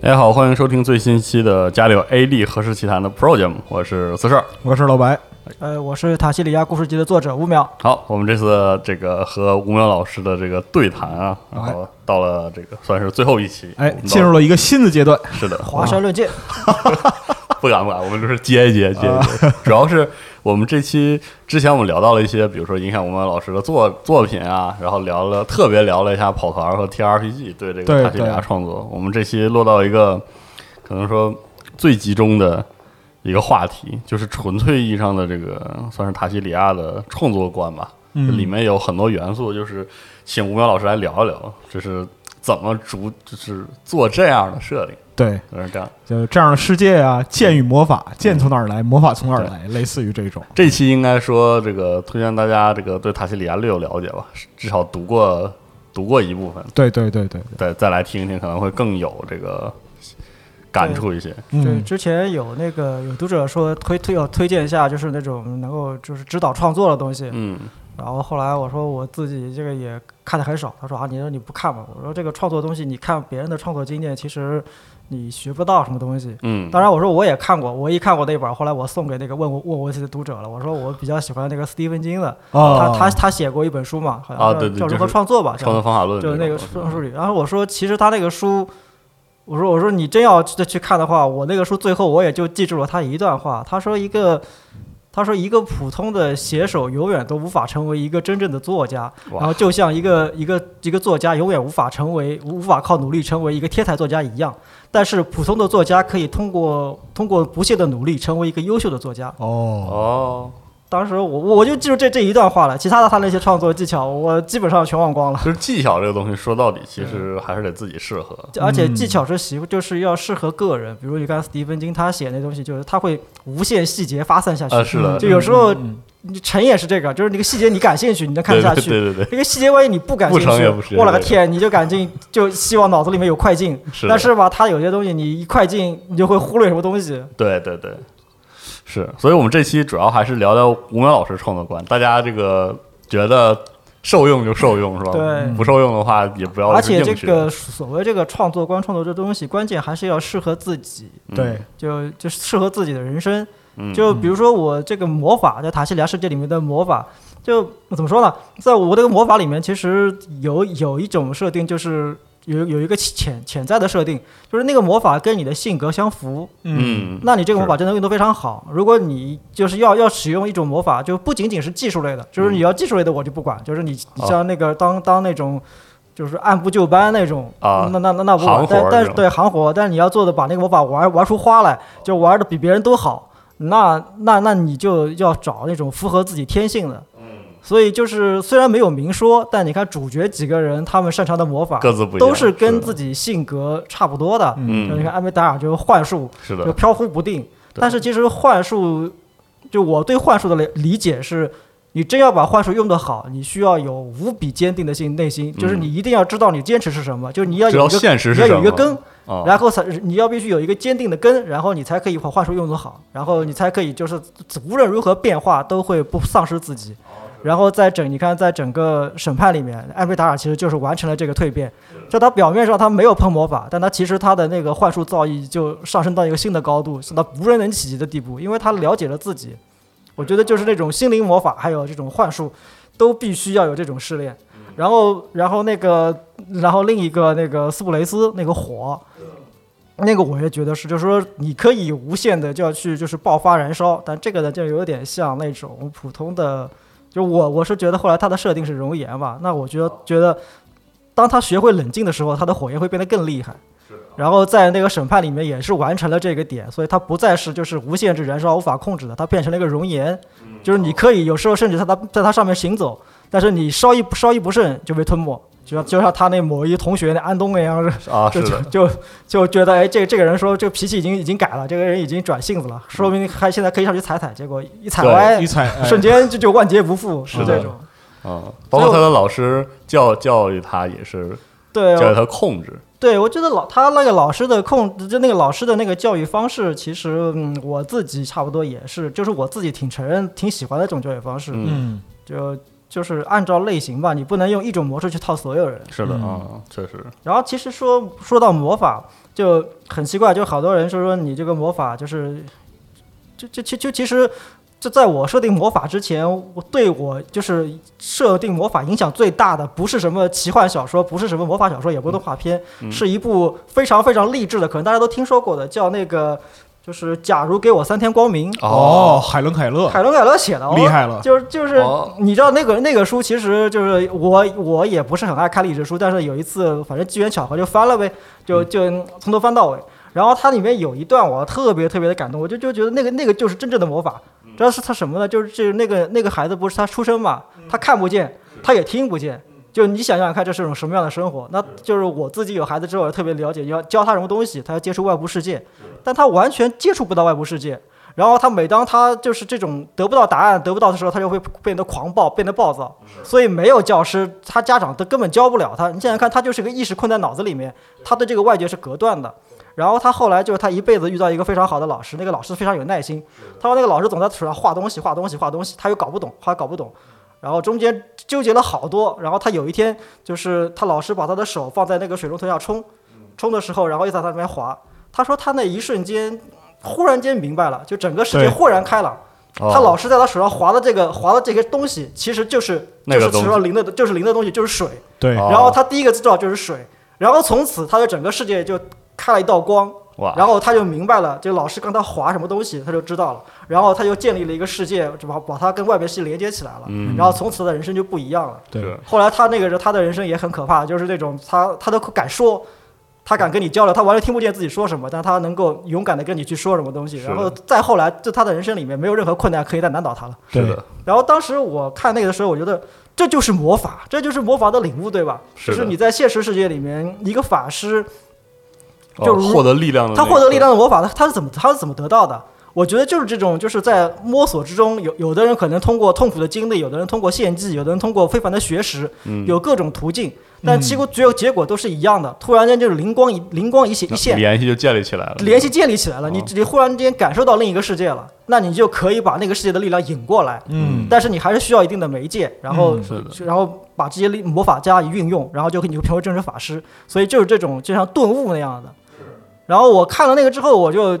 大家好，欢迎收听最新一期的《家里有 AD 何氏奇谈》的 Pro 节目，我是四十二。我是老白，呃，我是塔西里亚故事集的作者吴淼。好，我们这次这个和吴淼老师的这个对谈啊，然后到了这个算是最后一期，哎我，们到进入了一个新的阶段。是的，华山论剑，不敢不敢，我们就是接一接接一接。主要是我们这期之前我们聊到了一些，比如说影响吴淼老师的作作品啊，然后聊了特别聊了一下跑团和 TRPG 对这个塔西里亚创作。我们这期落到一个可能说最集中的一个话题，就是纯粹意义上的这个算是塔西里亚的创作观吧。嗯里面有很多元素，就是请吴淼老师来聊一聊，就是怎么逐就是做这样的设定，对，就是这样。就这样的世界啊，剑与魔法，剑从哪儿来，魔法从哪儿来，类似于这种。这期应该说这个推荐大家这个对塔西里亚略有了解吧，至少读过读过一部分，对对对对，再再来听一听可能会更有这个感触一些。对，嗯，之前有那个有读者说推推要推荐一下，就是那种能够就是指导创作的东西。嗯然后后来我说我自己这个也看的很少，他说啊，你说你不看吧？我说这个创作东西，你看别人的创作经验，其实你学不到什么东西。嗯，当然，我说我也看过，我一看过那本，后来我送给那个问我问我的读者了。我说我比较喜欢那个斯蒂芬金的，哦，他他他写过一本书嘛，好啊像叫叫如何创作吧，创作方法论就是那个种书书里。然后我说，其实他那个书，我说我说你真要再去看的话，我那个书最后我也就记住了他一段话。他说一个，他说一个普通的写手永远都无法成为一个真正的作家，然后就像一个一个一个作家永远无法成为无法靠努力成为一个天才作家一样。但是普通的作家可以通过通过不懈的努力成为一个优秀的作家。哦，哦，当时我我就记住这这一段话了，其他的他那些创作技巧我基本上全忘光了。就是技巧这个东西说到底，其实还是得自己适合。而且嗯技巧是习，就是要适合个人。比如你看斯蒂芬金他写那东西，就是他会无限细节发散下去。啊，是的，就有时候嗯你成也是这个，就是那个细节你感兴趣，你能看得下去。对对对对，那个细节万一你不感兴不成也不是趣，我了个天，你就赶紧就希望脑子里面有快进。是但是吧，他有些东西你一快进，你就会忽略什么东西。对对对，是，所以我们这期主要还是聊聊吴淼老师创作观，大家这个觉得受用就受用是吧？对不受用的话也不要而且这个所谓这个创作观、创作这东西，关键还是要适合自己，对，就就适合自己的人生。嗯就比如说我这个魔法，在塔西里亚世界里面的魔法，就怎么说呢？在我这个魔法里面，其实有有一种设定，就是有有一个潜潜在的设定，就是那个魔法跟你的性格相符，嗯，那你这个魔法真的用得非常好。如果你就是要要使用一种魔法，就不仅仅是技术类的，就是你要技术类的我就不管，就是你你像那个当当那种。就是按部就班那种啊那那那那不行活儿，管但但是对行活，但是你要做的把那个魔法玩玩出花来，就玩的比别人都好，那那那你就要找那种符合自己天性的。所以就是虽然没有明说，但你看主角几个人，他们擅长的魔法各自不一样，都是跟自己性格差不多的。嗯就你看安梅达尔就是幻术，是的，就飘忽不定。但是其实幻术，就我对幻术的理理解是，你真要把幻术用得好，你需要有无比坚定的心内心，就是你一定要知道你坚持是什么，就是你要有一个你要有一个根，啊，然后才你要必须有一个坚定的根，然后你才可以把幻术用得好，然后你才可以就是无论如何变化都会不丧失自己。然后在整你看，在整个审判里面，艾贝达尔其实就是完成了这个蜕变。就他表面上他没有碰魔法，但他其实他的那个幻术造诣就上升到一个新的高度，是到无人能企及的地步，因为他了解了自己。我觉得就是那种心灵魔法，还有这种幻术，都必须要有这种试炼。然后，然后那个，然后另一个那个斯普雷斯那个火，那个我也觉得是，就是说你可以无限的就要去就是爆发燃烧，但这个呢就有点像那种普通的，就我我是觉得后来他的设定是熔岩吧，那我觉得觉得当他学会冷静的时候，他的火焰会变得更厉害。然后在那个审判里面也是完成了这个点，所以它不再是就是无限制燃烧无法控制的，它变成了一个熔岩，就是你可以有时候甚至在它在它上面行走，但是你稍一稍一不慎就被吞没，就像就像他那某一同学那安东那样，啊，就是的，就就觉得哎，这这个人说这个脾气已经已经改了，这个人已经转性子了，说明还现在可以上去踩踩，结果一踩歪一，踩，哎。瞬间就就万劫不复，是这种。啊，包括他的老师教教育他也是对，教育他控制，对，我觉得老他那个老师的控，就那个老师的那个教育方式，其实嗯，我自己差不多也是，就是我自己挺承认、挺喜欢的这种教育方式，嗯，嗯，就就是按照类型吧，你不能用一种模式去套所有人。是的嗯啊，确实，然后其实说说到魔法，就很奇怪，就好多人说说你这个魔法就是，就就就就其实。这在我设定魔法之前，我对我就是设定魔法影响最大的，不是什么奇幻小说，不是什么魔法小说，也不是动画片，嗯是一部非常非常励志的，可能大家都听说过的，叫那个就是《假如给我三天光明》，哦，海伦凯勒海伦凯勒写的，哦厉害了，就是就是哦，你知道那个那个书，其实就是我我也不是很爱看励志书，但是有一次反正机缘巧合就翻了呗，就就从头翻到尾。然后它里面有一段我特别特别的感动，我就就觉得那个那个就是真正的魔法。知道是他什么呢？就是这那个那个孩子不是他出生嘛，他看不见，他也听不见。就你想想看，这是种什么样的生活？那就是我自己有孩子之后，也特别了解，要教他什么东西，他要接触外部世界，但他完全接触不到外部世界。然后他每当他就是这种得不到答案、得不到的时候，他就会变得狂暴、变得暴躁。所以没有教师，他家长都根本教不了他。你想想看，他就是个意识困在脑子里面，他对这个外界是隔断的。然后他后来就是他一辈子遇到一个非常好的老师，那个老师非常有耐心。他说那个老师总在手上画东西、画东西、画东西，他又搞不懂，他搞不懂。然后中间纠结了好多。然后他有一天就是他老师把他的手放在那个水龙头下冲，冲的时候，然后又在他那边滑。他说他那一瞬间忽然间明白了，就整个世界豁然开朗。哦他老师在他手上划的这个划的这个东西，其实就是就是那个东西手上淋的，就是淋的东西，就是水。对，哦然后他第一个知道就是水，然后从此他的整个世界就开了一道光，哇，然后他就明白了，这个老师跟他划什么东西，他就知道了，然后他就建立了一个世界，就把把他跟外边世界连接起来了，嗯。然后从此的人生就不一样了。对。后来他那个人，他的人生也很可怕，就是那种他他都敢说，他敢跟你交流，他完全听不见自己说什么，但他能够勇敢的跟你去说什么东西。是。然后再后来，就他的人生里面没有任何困难可以再难倒他了。对是的，然后当时我看那个的时候，我觉得这就是魔法，这就是魔法的领悟，对吧？是就是你在现实世界里面，一个法师就是哦获得力量的他获得力量的魔法，他他是怎么他是怎么得到的？我觉得就是这种，就是在摸索之中，有有的人可能通过痛苦的经历，有的人通过献祭，有的人通过非凡的学识，嗯有各种途径，但结果只有结果都是一样的。突然间就是灵光一灵光一现一现，联系就建立起来了，联系建立起来了，你哦你忽然间感受到另一个世界了，那你就可以把那个世界的力量引过来。嗯，但是你还是需要一定的媒介，然后、嗯然后把这些力魔法加以运用，然后就可以你就成为真实法师。所以就是这种就像顿悟那样的。然后我看了那个之后，我就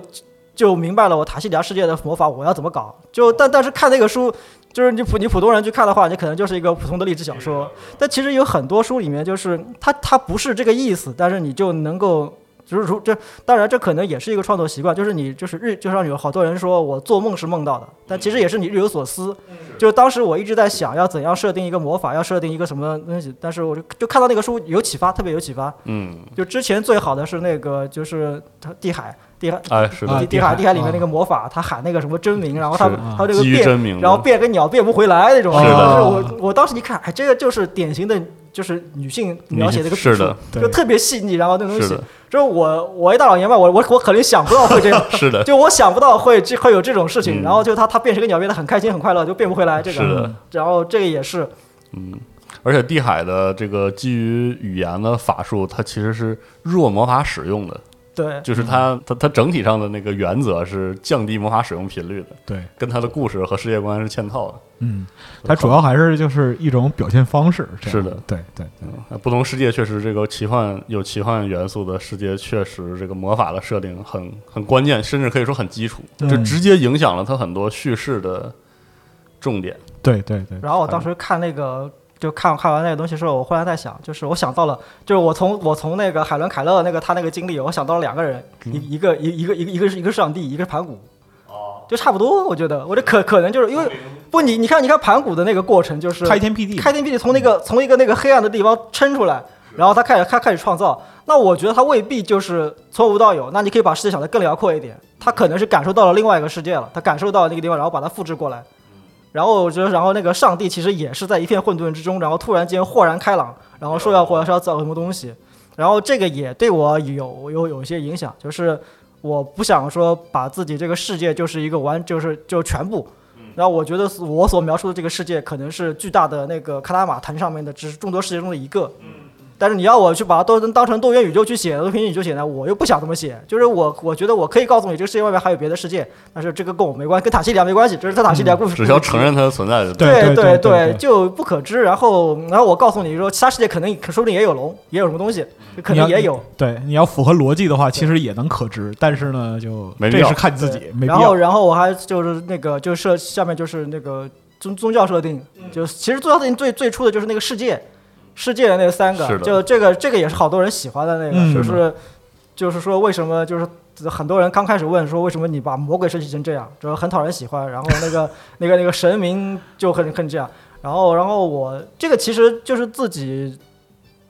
就明白了我塔西里亚世界的魔法我要怎么搞。就但但是看那个书，就是你普你普通人去看的话，你可能就是一个普通的励志小说。但其实有很多书里面就是它它不是这个意思，但是你就能够。就是如这，当然这可能也是一个创作习惯，就是你就是日，就像有好多人说我做梦是梦到的，但其实也是你日有所思。就当时我一直在想要怎样设定一个魔法，要设定一个什么东西，但是我就就看到那个书有启发，特别有启发。嗯，就之前最好的是那个就是它地海地海哎，是的啊，地地海。海地海里面啊那个魔法，他喊那个什么真名，然后他是。他这个变然后变个鸟变不回来那种。是的。但是我我当时一看，哎，这个就是典型的，就是女性描写的一个笔触是的，就特别细腻，然后那东西是的，，就是我我一大老爷们儿，我我我可能想不到会这样，是的，就我想不到会这会有这种事情，嗯。然后就他他变成个鸟变得很开心很快乐，就变不回来这个，是的，然后这个也是，嗯，而且地海的这个基于语言的法术，它其实是弱魔法使用的，对就是它它它整体上的那个原则是降低魔法使用频率的，对，跟它的故事和世界观是嵌套的。嗯，它主要还是就是一种表现方式，是的对对对，呃不同世界确实这个奇幻有奇幻元素的世界，确实这个魔法的设定很很关键，甚至可以说很基础，嗯就直接影响了它很多叙事的重点。对对对，然后我当时看那个，就看看完那个东西之后，我忽然在想，就是我想到了，就是我从我从那个海伦凯勒那个他那个经历，我想到了两个人，一一个一一个一个一个是一个是上帝，一个是盘古，就差不多，我觉得，我这可可能就是因为不你你看你看盘古的那个过程，就是开天辟地，开天辟地从那个从一个那个黑暗的地方撑出来，然后他开始他开始创造。那我觉得他未必就是从无到有，那你可以把世界想得更辽阔一点。他可能是感受到了另外一个世界了，他感受到了那个地方，然后把它复制过来。然后我觉得，然后那个上帝其实也是在一片混沌之中，然后突然间豁然开朗，然后说要或者是要造什么东西。然后这个也对我有有有一些影响，就是我不想说把自己这个世界就是一个完就是就全部。然后我觉得我所描述的这个世界可能是巨大的那个卡拉玛坛上面的只是众多世界中的一个。但是你要我去把它都当成多元宇宙去写，多元宇宙写呢，我又不想这么写。就是我我觉得我可以告诉你，这个世界外面还有别的世界，但是这个跟我没关，跟塔西里亚没关系，这是塔西里亚故事。只需要承认它的存在就对对对对就不可知。然后然后我告诉你说，其他世界可能说不定也有龙，也有什么东西，可能也有。对，你要符合逻辑的话，其实也能可知，但是呢，就这没必要是看你自己，没必然后。然后我还就是那个就设下面就是那个宗宗教设定，就其实宗教设定最最初的就是那个世界，世界的那三个就这个这个也是好多人喜欢的那个，嗯就是就是说为什么就是。很多人刚开始问说为什么你把魔鬼设计成这样，就是很讨人喜欢。然后那个 那个那个神明就很很这样。然后然后我这个其实就是自己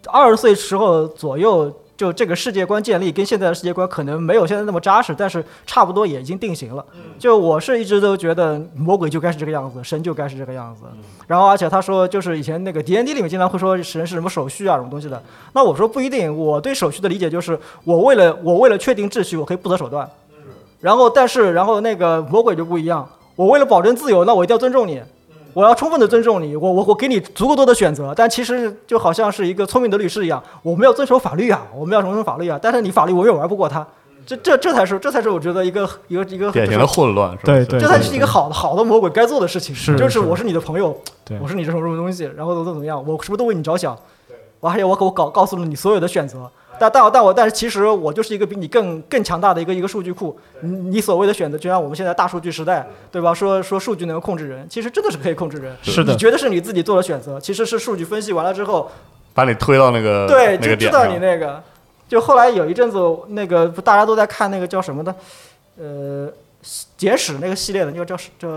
二十岁时候左右，就这个世界观建立跟现在的世界观可能没有现在那么扎实，但是差不多也已经定型了。就我是一直都觉得魔鬼就该是这个样子，神就该是这个样子。然后而且他说就是以前那个 D N D 里面经常会说神是什么手续啊什么东西的，那我说不一定，我对手续的理解就是我为了我为了确定秩序，我可以不择手段。然后但是然后那个魔鬼就不一样，我为了保证自由，那我一定要尊重你。我要充分的尊重你，我我我给你足够多的选择，但其实就好像是一个聪明的律师一样，我们要遵守法律啊，我们要遵守法律啊，但是你法律我永远玩不过他，这这这才是这才是我觉得一个一个一个典型的混乱，是吧？对对这才是一个好的好的魔鬼该做的事情，是就是我是你的朋友，我是你这什么什么东西，然后怎么怎么样，我是不是都为你着想，我还有我我告告诉了你所有的选择，但但我但我但是其实我就是一个比你更更强大的一个一个数据库，你你所谓的选择，就像我们现在大数据时代，对吧？说说数据能够控制人，其实真的是可以控制人，是的你觉得是你自己做的选择，其实是数据分析完了之后，把你推到那个对，那个就知道你。那个。就后来有一阵子，那个大家都在看那个叫什么的，呃，简史那个系列的，那个叫什叫，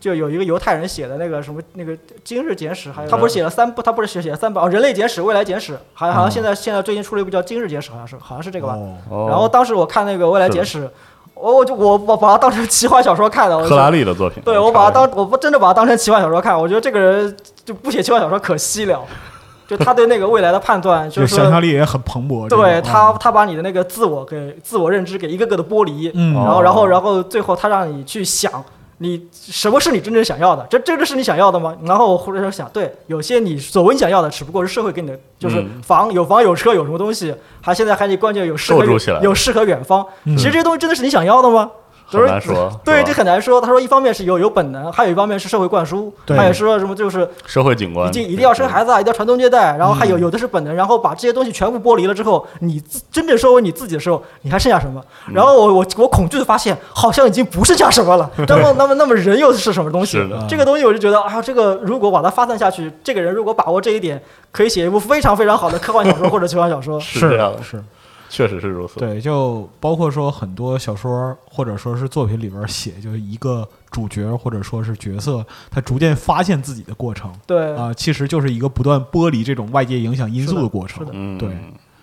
就有一个犹太人写的那个什么那个今日简史，还有他不是写了三部，他不是写写了三部哦，人类简史、未来简史，好像好像现在现在最近出了一部叫今日简史，好像是好像是这个吧。然后当时我看那个未来简史，我我就我我把它当成奇幻小说看的，我就赫拉利的作品，对我把它当我不真的把它当成奇幻小说看，我觉得这个人就不写奇幻小说可惜了，就他对那个未来的判断，就就是说，想象力也很蓬勃。对他他把你的那个自我给自我认知给一个个的剥离，嗯然后然后然后最后他让你去想。你什么是你真正想要的？这这个是你想要的吗？然后或者说想，对，有些你所谓想要的，只不过是社会给你的，就是嗯房有房有车有什么东西，还现在还得关键有诗和有诗和远方。嗯其实这些东西真的是你想要的吗？很难说。对，这很难说。他说，一方面是有有本能，还有一方面是社会灌输，对还有说什么就是社会景观一定一定要生孩子啊，一定要传宗接代，然后还有嗯有的是本能，然后把这些东西全部剥离了之后，你真正收为你自己的时候，你还剩下什么？嗯然后我我我恐惧的发现，好像已经不剩下什么了。那么那么那么人又是什么东西？这个东西我就觉得啊，这个如果把它发散下去，这个人如果把握这一点，可以写一部非常非常好的科幻小说或者奇幻小说。是这样的，是，确实是如此。对，就包括说很多小说或者说是作品里边写，就是一个主角或者说是角色，他逐渐发现自己的过程对，啊、其实就是一个不断剥离这种外界影响因素的过程是的。嗯，对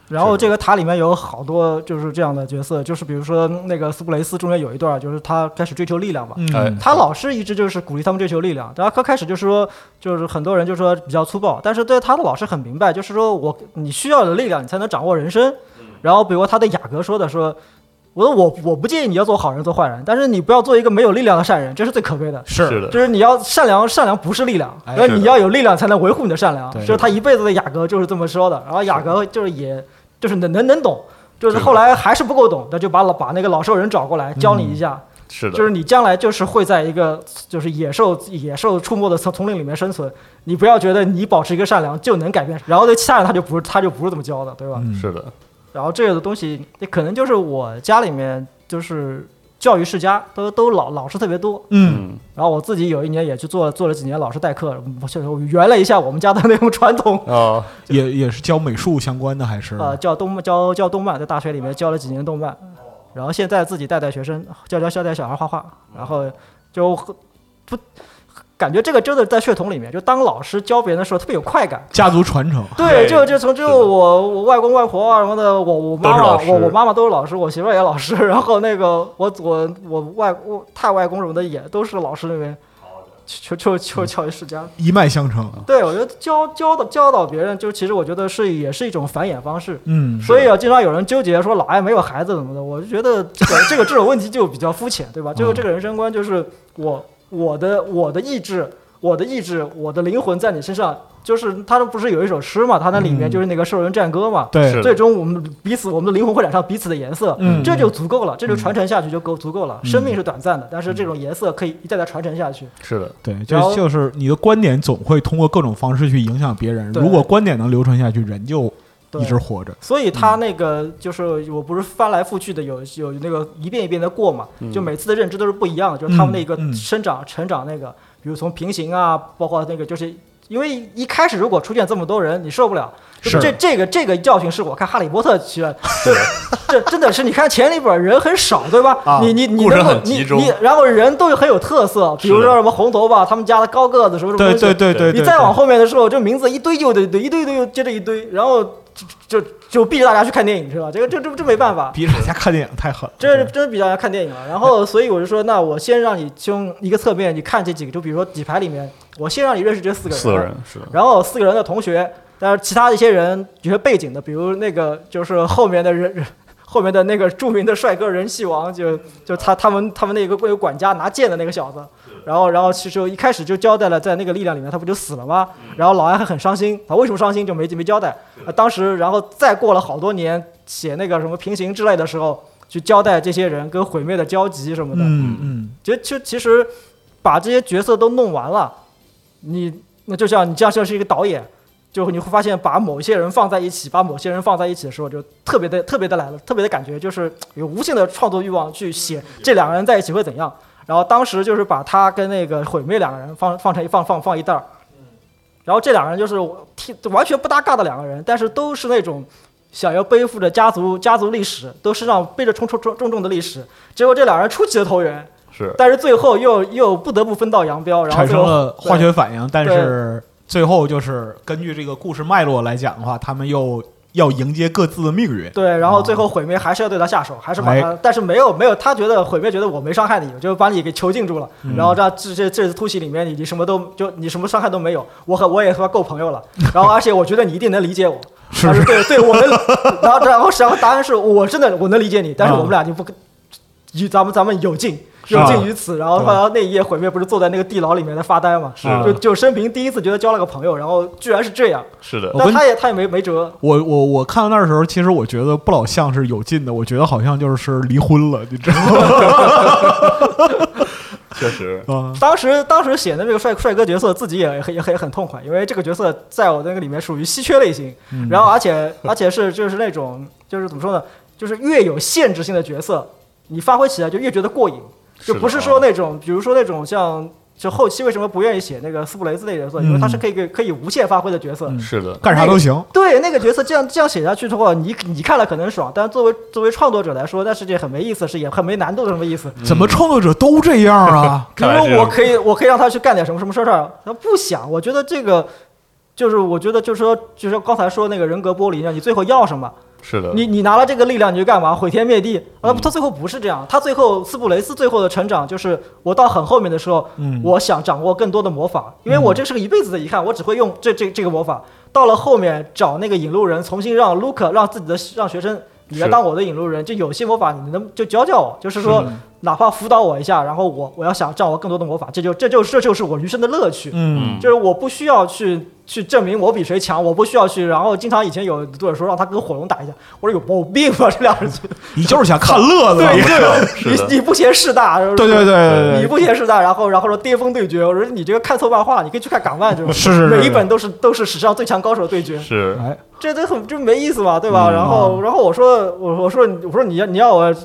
然后这个塔里面有好多就是这样的角色，就是比如说那个斯布雷斯中间有一段，就是他开始追求力量嘛。哎嗯，他老师一直就是鼓励他们追求力量，然后刚开始就是说，就是很多人就说比较粗暴，但是对他的老师很明白，就是说我你需要的力量，你才能掌握人生。然后比如他的雅各说的说，我说我我不建议你要做好人做坏人，但是你不要做一个没有力量的善人，这是最可悲的。是的，就是你要善良，善良不是力量，哎然后你要有力量才能维护你的善良。对就是他一辈子的雅阁就是这么说的，然后雅阁就是也就是能能能懂，就是后来还是不够懂，那就把老把那个老兽人找过来教你一下，是的，就是你将来就是会在一个就是野兽野兽出没的丛丛林里面生存，你不要觉得你保持一个善良就能改变，然后对其他人他就不是他就不是这么教的，对吧？嗯是的，然后这个东西，也可能就是我家里面就是教育世家，都都老老师特别多。嗯，嗯，然后我自己有一年也去做做了几年老师代课，我圆了一下我们家的那种传统。哦，也也是教美术相关的还是？呃，教动教教动漫，在大学里面教了几年动漫，然后现在自己带带学生，教教教带小孩画画，然后就不感觉这个真的在血统里面，就当老师教别人的时候特别有快感。家族传承。对，就就从就是我我外公外婆啊什么的，我我妈妈都是老师我我妈妈都是老师，我媳妇儿也老师，然后那个我我我外我太外公什么的也都是老师那边，就就就教育世家。一脉相承。对，我觉得教教导教导别人，就其实我觉得是也是一种繁衍方式。嗯，所以啊，经常有人纠结说老爱没有孩子怎么的，我就觉得这个这个这种问题就比较肤浅，对吧？就是这个人生观，就是我我的我的意志，我的意志，我的灵魂在你身上。就是他不是有一首诗嘛，他那里面嗯。就是那个兽人战歌嘛。对。是，最终我们彼此，我们的灵魂会染上彼此的颜色，嗯。这就足够了，这就传承下去就够足够了。嗯。生命是短暂的，但是这种颜色可以一代代传承下去。是的，对，就就是你的观点总会通过各种方式去影响别人。如果观点能流传下去，人就对一直活着。所以他那个就是我不是翻来覆去的有有那个一遍一遍的过嘛，嗯就每次的认知都是不一样的，就是他们那个生长成长那个，比如从平行啊，包括那个就是。因为一开始如果出现这么多人，你受不了。是这这个这个教训是我看《哈利波特》学的，这这真的是你看前里边人很少，对吧？啊你你你故事能够你你，然后人都很有特色，比如说什么红头发，他们家的高个子什么什么对东西对对对对，你再往后面的时候，这名字一堆又一堆，一堆一堆又接着一堆，然后就就就逼着大家去看电影，是吧？这个这这这没办法，逼着大家看电影太狠了。这真是逼大家看电影了。然后所以我就说，那我先让你从一个侧面你看这几个，就比如说底牌里面，我先让你认识这四个人，四个人是，然后四个人的同学，但是其他一些人有些背景的，比如那个就是后面的人。后面的那个著名的帅哥人气王，就就他他们他们那个有管家拿剑的那个小子，然后然后其实一开始就交代了，在那个力量里面他不就死了吗？然后老安还很伤心，他为什么伤心就没没交代。啊，当时然后再过了好多年，写那个什么平行之类的时候，去交代这些人跟毁灭的交集什么的。嗯嗯，就就其实把这些角色都弄完了，你那就像你这样像是一个导演，就你会发现把某些人放在一起，把某些人放在一起的时候，就特别的特别的来了，特别的感觉就是有无限的创作欲望去写这两个人在一起会怎样。然后当时就是把他跟那个毁灭两个人放放成一放放放一袋儿，然后这两个人就是替完全不搭嘎的两个人，但是都是那种想要背负着家族家族历史，都身上背着重重重重重的历史，结果这两人出奇的投缘。是。但是最后又又不得不分道扬镳，然后产生了化学反应，但是最后就是根据这个故事脉络来讲的话，他们又要迎接各自的命运。对，然后最后毁灭还是要对他下手，还是把哎。他，但是没有没有，他觉得毁灭觉得我没伤害你，就把你给囚禁住了，嗯。然后这这这这次突袭里面你你什么都就你什么伤害都没有，我和我也和他够朋友了，然后而且我觉得你一定能理解我，是。对对，我能，然后然后然后答案是我真的我能理解你，但是我们俩就不以咱们咱们有劲。有尽于此，然后后来那一夜毁灭不是坐在那个地牢里面在发呆嘛？是就就生平第一次觉得交了个朋友，然后居然是这样，是的。我，跟但他也他也没没辙，我我我看到那儿的时候，其实我觉得不老像是有劲的，我觉得好像就是离婚了，你知道吗？确实。啊，当时当时写的这个帅帅哥角色，自己也很也很很痛快，因为这个角色在我那个里面属于稀缺类型，嗯。然后而且而且是就是那种就是怎么说呢，就是越有限制性的角色，你发挥起来就越觉得过瘾，就不是说那种比如说那种像。就后期为什么不愿意写那个斯普雷斯类角色？因为他是可以给可以无限发挥的角色。嗯是的，干啥都行。对那个角色这样这样写下去的话，你你看了可能爽，但是作为作为创作者来说，那是件很没意思，是也很没难度的什么意思？怎么创作者都这样啊？比如说我可以，我可以让他去干点什么什么事儿，他不想。我觉得这个就是，我觉得就是说，就是说刚才说那个人格剥离，你最后要什么？是的，你你拿了这个力量，你就干嘛？毁天灭地？啊，嗯。他最后不是这样，他最后斯普雷斯最后的成长就是，我到很后面的时候，嗯，我想掌握更多的魔法，因为我这是个一辈子的遗憾，我只会用这这这个魔法。到了后面找那个引路人，重新让卢克让自己的让学生你来当我的引路人，就有些魔法你能就教教我，就是说是哪怕辅导我一下，然后我我要想掌握更多的魔法，这就这就这就是我余生的乐趣。嗯。就是我不需要去去证明我比谁强，我不需要去，然后经常以前有读者说让他跟火龙打一架，我说有毛病吧这两人，你就是想看乐子，对 你你你不嫌事大，对对对你不嫌事大，然后然后说巅峰对决，我说你这个看错漫画，你可以去看港漫这种，是每一本都是都是史上最强高手的对决，是。哎，这都很就没意思嘛，对吧？嗯。然后然后我说我我说我说你要你要我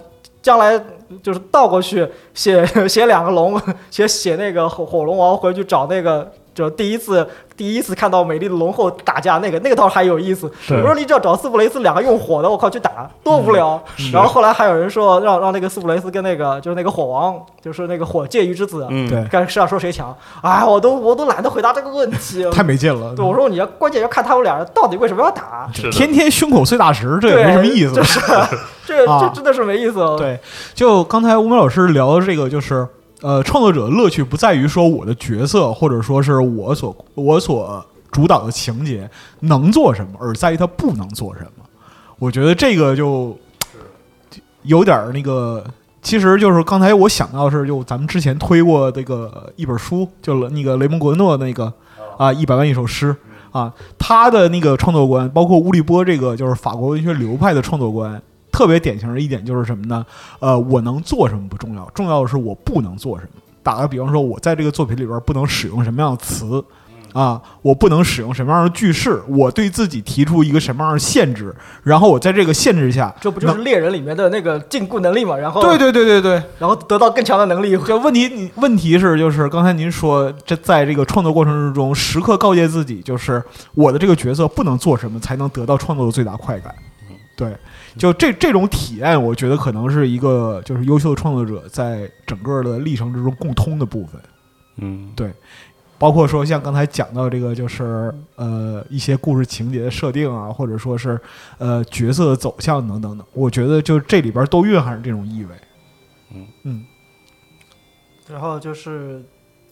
将来就是倒过去写写两个龙，写写那个火火龙王回去找那个。就第一次第一次看到美丽的龙后打架，那个那个倒是还有意思。我说你只要找斯普雷斯两个用火的，我靠去打多无聊。然后后来还有人说让让那个斯普雷斯跟那个就是那个火王，就是那个火界鱼之子，嗯对，看谁要说谁强。哎，我都我都懒得回答这个问题。太没劲了对，。我说你要关键要看他们俩人到底为什么要打。天天胸口碎大石，这也，没什么意思。就是 这啊这真的是没意思哦。对，就刚才吴梅老师聊的这个，就是呃，创作者乐趣不在于说我的角色或者说是我所我所主导的情节能做什么，而在于他不能做什么。我觉得这个就有点那个。其实就是刚才我想到是，就咱们之前推过这个一本书，就那个雷蒙格诺那个啊一百万一首诗，啊，他的那个创作观，包括乌利波这个就是法国文学流派的创作观，特别典型的一点就是什么呢？呃，我能做什么不重要，重要的是我不能做什么。打个比方说，我在这个作品里边不能使用什么样的词。啊，我不能使用什么样的句式，我对自己提出一个什么样的限制，然后我在这个限制下，这不就是猎人里面的那个禁锢能力嘛？然后对对对对对，然后得到更强的能力。这问题，你问题是就是刚才您说，这在这个创作过程之中，时刻告诫自己，就是我的这个角色不能做什么才能得到创作的最大快感。对，就这这种体验，我觉得可能是一个就是优秀的创作者在整个的历程之中共通的部分。嗯，对。包括说像刚才讲到这个，就是呃一些故事情节的设定啊，或者说是呃角色的走向等等等，我觉得就这里边都蕴含着这种意味。嗯嗯，然后就是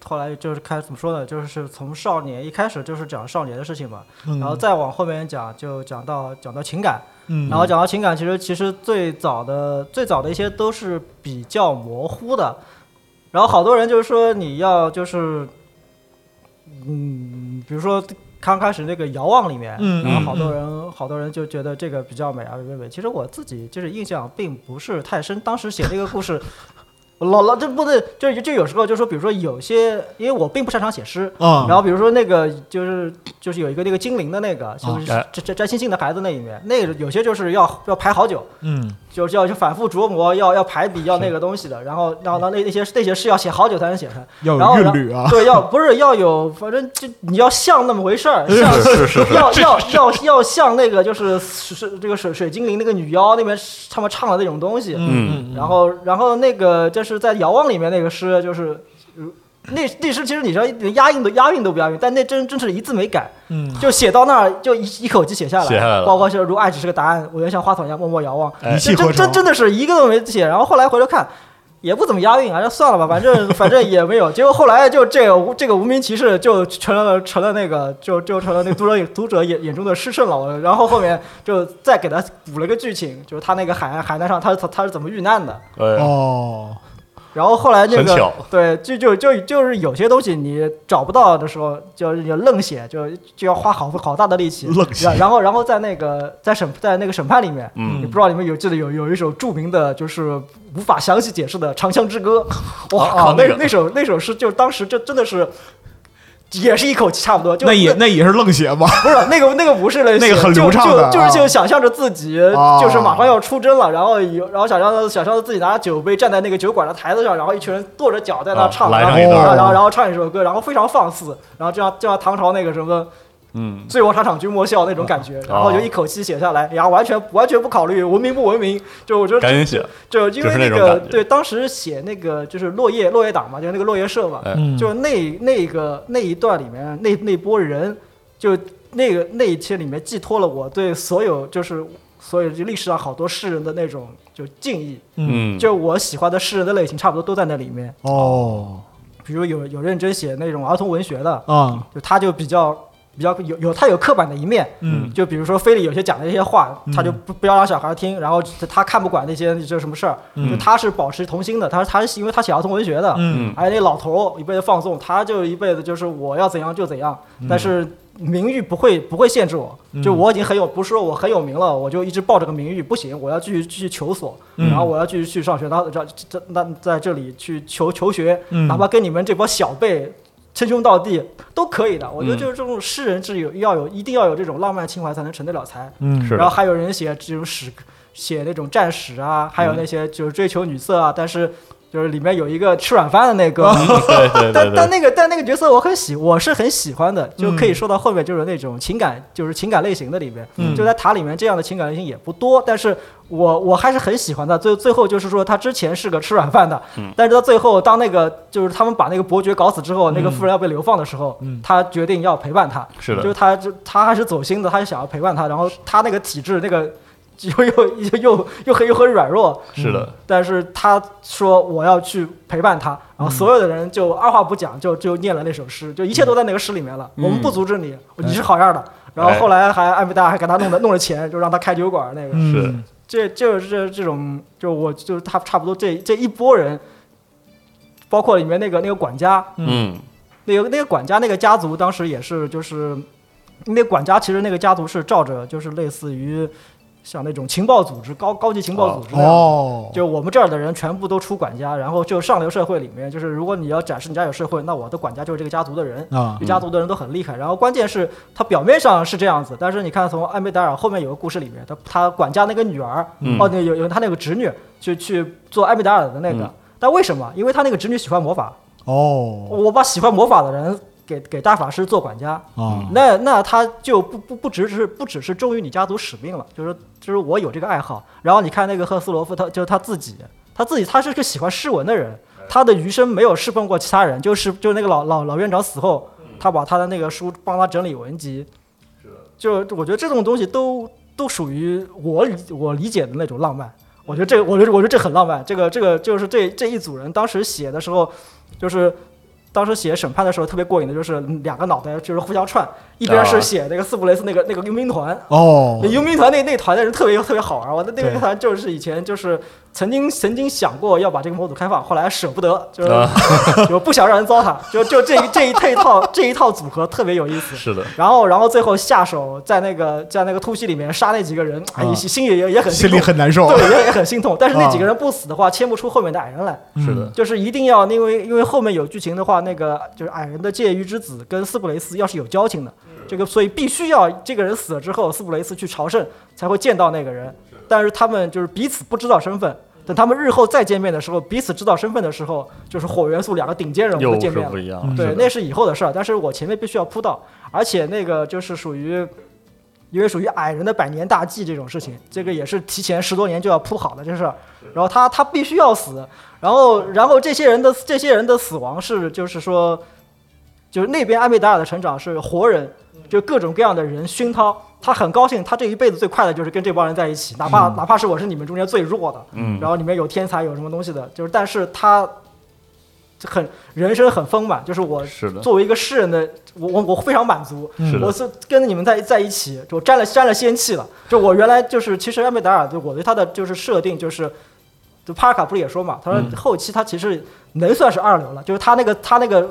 后来就是开怎么说呢？就是从少年一开始就是讲少年的事情嘛，嗯然后再往后面讲就讲到讲到情感，嗯，然后讲到情感，其实其实最早的最早的一些都是比较模糊的，然后好多人就是说你要就是，嗯，比如说刚开始那个遥望里面，嗯然后好嗯多人好多人就觉得这个比较美啊美美，其实我自己就是印象并不是太深，当时写这个故事。老老这不对，就就有时候就说，比如说有些，因为我并不擅长写诗，啊，然后比如说那个就是就是有一个那个精灵的那个，就是哎摘摘摘星星的孩子那里面，那个有些就是要要排好久，嗯就是要就反复琢磨，要要排比，要那个东西的，然后然后那那些那些诗要写好久才能写出来，要然后有韵律啊，对，要不是要有，反正就你要像那么回事儿，像是是是是，要要要要像那个就是是这个水水精灵那个女妖那边他们唱的那种东西，嗯。然后，然后那个就是在《遥望》里面那个诗，就是呃那那诗其实你说连押韵都押韵都不押韵，但那真真是一字没改，嗯就写到那儿就一一口气写下来，写下来包括说如爱只是个答案，我愿像花筒一样默默遥望，哎一气呵成这真真真的是一个都没写。然后后来回头看。也不怎么押韵，啊，就算了吧，反正反正也没有。结果后来就这个无这个无名骑士就成了成了那个就就成了那个读者读者眼眼中的诗圣了。然后后面就再给他补了个剧情，就是他那个海岸海难上他是他是怎么遇难的。哎，哦，然后后来那个，对，就就就就是有些东西你找不到的时候，就就愣写，就就要花好好大的力气。愣写然然后然后在那个在审在那个审判里面，你嗯不知道你们有记得有有一首著名的，就是无法详细解释的《长枪之歌》。哇那那首那首诗，就当时这真的是。也是一口气差不多，就那也那也是愣写吗？不是那个那个不是类似，那个很流畅的就就就是啊就想象着自己啊就是马上要出征了，然后有然后想象着想象着自己拿着酒杯站在那个酒馆的台子上，然后一群人跺着脚在那啊唱，然后然后然后唱一首歌，然后非常放肆，然后就像就像唐朝那个什么嗯，醉卧沙场君莫笑那种感觉，然后就一口气写下来，然后完全完全不考虑文明不文明，就我觉得赶紧写，就因为那个对当时写那个就是落叶落叶党嘛，就是那个落叶社嘛，就那那个那一段里面那那波人，就那个那一切里面寄托了我对所有就是所有就历史上好多诗人的那种就敬意，嗯，就我喜欢的诗人的类型差不多都在那里面。哦。比如有有认真写那种儿童文学的，啊。就他就比较比较有有他有刻板的一面，嗯。就比如说菲利有些讲的一些话，他就不不要让小孩听，然后他看不管那些就什么事儿，嗯。就他是保持童心的，他他是因为他写儿童文学的，嗯。还有那老头儿一辈子放纵，他就一辈子就是我要怎样就怎样，但是名誉不会不会限制我，嗯。就我已经很有，不是说我很有名了，我就一直抱着个名誉，不行，我要继续继续求索，嗯。然后我要继续去上学，然后这这那在这里去求求学，嗯。哪怕跟你们这帮小辈。称兄道弟都可以的，我觉得嗯。就是这种诗人是有要有一定要有这种浪漫情怀才能成得了才。嗯是然后还有人写这种史，写那种战史啊，还有那些就是追求女色啊，但是就是里面有一个吃软饭的那个，对对对 但但，那个但那个角色我很喜，我是很喜欢的，就可以嗯。说到后面就是那种情感，就是情感类型的里面，嗯。就在塔里面这样的情感类型也不多，但是我我还是很喜欢的。最最后就是说他之前是个吃软饭的，嗯但是到最后当那个就是他们把那个伯爵搞死之后，那个夫人要被流放的时候，嗯他决定要陪伴他，是的就是他就他还是走心的，他想要陪伴他，然后他那个体质那个。又又又又又很又很软弱，是的，但是他说我要去陪伴他，然后所有的人就二话不讲就就念了那首诗，就一切都在那个诗里面了。嗯我们不阻止你，你是好样的。然后后来还艾米达还给他弄了弄了钱，就让他开酒馆那个。嗯这就是这这种，就我就是他差不多这这一波人，包括里面那个那个管家，嗯。那个那个管家那个家族当时也是就是那管家其实那个家族是照着就是类似于像那种情报组织高高级情报组织那样哦，就我们这儿的人全部都出管家，然后就上流社会里面，就是如果你要展示你家有社会，那我的管家就是这个家族的人。啊这家族的人都很厉害，然后关键是他表面上是这样子，但是你看从艾梅达尔后面有个故事里面，他他管家那个女儿，嗯哦，那有有他那个侄女去去做艾梅达尔的那个，嗯。但为什么？因为他那个侄女喜欢魔法，哦。我把喜欢魔法的人给给大法师做管家，啊那那他就不不不只是不只是忠于你家族使命了，就是就是我有这个爱好。然后你看那个赫斯罗夫，他就是他自己，他自己他是个喜欢诗文的人，他的余生没有侍奉过其他人，就是就是那个老老老院长死后，他把他的那个书帮他整理文集，就我觉得这种东西都都属于我理我理解的那种浪漫。我觉得这个，我觉得我觉得这很浪漫。这个这个就是这这一组人当时写的时候，就是当时写审判的时候特别过瘾的，就是两个脑袋就是互相串，一边是写那个斯普雷斯那个那个佣兵团，哦。那佣兵团那那团的人特别特别好玩，我的那对。个团就是以前就是曾经曾经想过要把这个模组开放，后来舍不得，就是、啊 就不想让人糟蹋，就就这一这一这一套这一套组合特别有意思。是的，然后，然后最后下手在那个在那个突袭里面杀那几个人，哎，啊心里也也很心里痛很难受，对，也也很心痛。但是那几个啊人不死的话，牵不出后面的矮人来。嗯是的，就是一定要，因为因为后面有剧情的话，那个就是矮人的介于之子跟斯普雷斯要是有交情的，这个所以必须要这个人死了之后，斯普雷斯去朝圣才会见到那个人。但是他们就是彼此不知道身份，等他们日后再见面的时候，彼此知道身份的时候，就是火元素两个顶尖人物见面了。不。一样，嗯对，是那是以后的事儿，但是我前面必须要铺到，而且那个就是属于，因为属于矮人的百年大计这种事情，这个也是提前十多年就要铺好的这事儿，然后他他必须要死，然后然后这些人的这些人的死亡是就是说，就是那边安贝达尔的成长是活人，就各种各样的人熏陶，他很高兴，他这一辈子最快的就是跟这帮人在一起，哪怕、哪怕是我是你们中间最弱的，嗯，然后里面有天才有什么东西的，就是但是他很人生很丰满，就是我作为一个诗人的我我我非常满足，我是跟你们在在一起，就沾了沾了仙气了。就我原来就是其实安贝达尔，就我对他的就是设定就是，就帕尔卡不是也说嘛，他说嗯。后期他其实能算是二流了，就是他那个他那个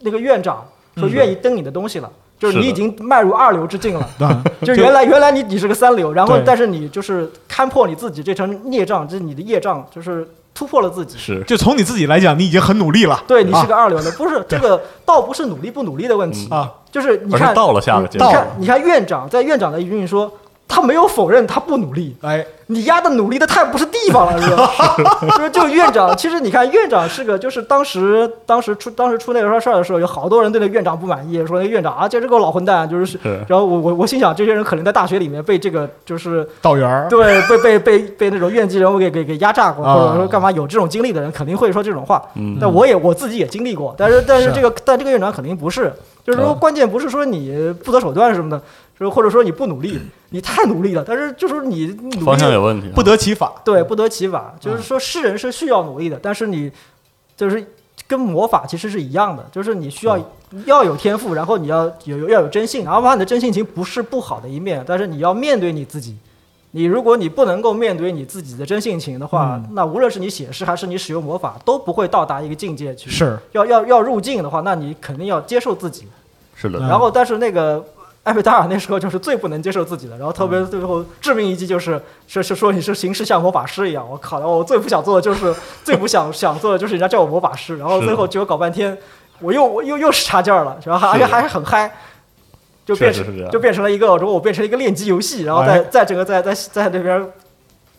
那个院长说嗯。愿意登你的东西了。就是你已经迈入二流之境了，对 就原来原来你你是个三流，然后但是你就是看破你自己这层孽障，这是你的业障，就是突破了自己。是。就从你自己来讲，你已经很努力了，对你是啊。个二流的，不是 这个倒不是努力不努力的问题，啊，就是你看是到了下个你阶段。你看你看院长在院长的语音说，他没有否认他不努力，哎，你丫的努力的太不是地方了，是吧？就是就院长，其实你看院长是个，就是当时当时出当时出那个事儿的时候，有好多人对那院长不满意，说那院长啊，这是个老混蛋，就是。是。然后我我我心想，这些人可能在大学里面被这个就是导员儿。对被被被被那种院级人物给给给压榨过，啊。或者说干嘛有这种经历的人肯定会说这种话。嗯。但我也我自己也经历过，但是但是是。这个但这个院长肯定不是，就是说啊。关键不是说你不择手段什么的，就是或者说你不努力，你太努力了，但是就是你努方向有问题啊，不得其法，对不得其法，就是说诗人是需要努力的，但是你就是跟魔法其实是一样的，就是你需要要有天赋，然后你要有有要有真性，哪怕你的真性情不是不好的一面，但是你要面对你自己。你如果你不能够面对你自己的真性情的话，那无论是你写诗还是你使用魔法，都不会到达一个境界去。是要要要入境的话，那你肯定要接受自己。是的，嗯然后，但是那个艾贝达尔那时候就是最不能接受自己的，然后特别最后致命一击就是是是说你是行事像魔法师一样，我靠！然后我最不想做的就是最不想想做的就是人家叫我魔法师，然后最后结果搞半天，我又我又又是差劲儿了，然后还而且还是很嗨。就变成就变成了一个，如果我变成了一个练级游戏，然后哎在在整个在在在那边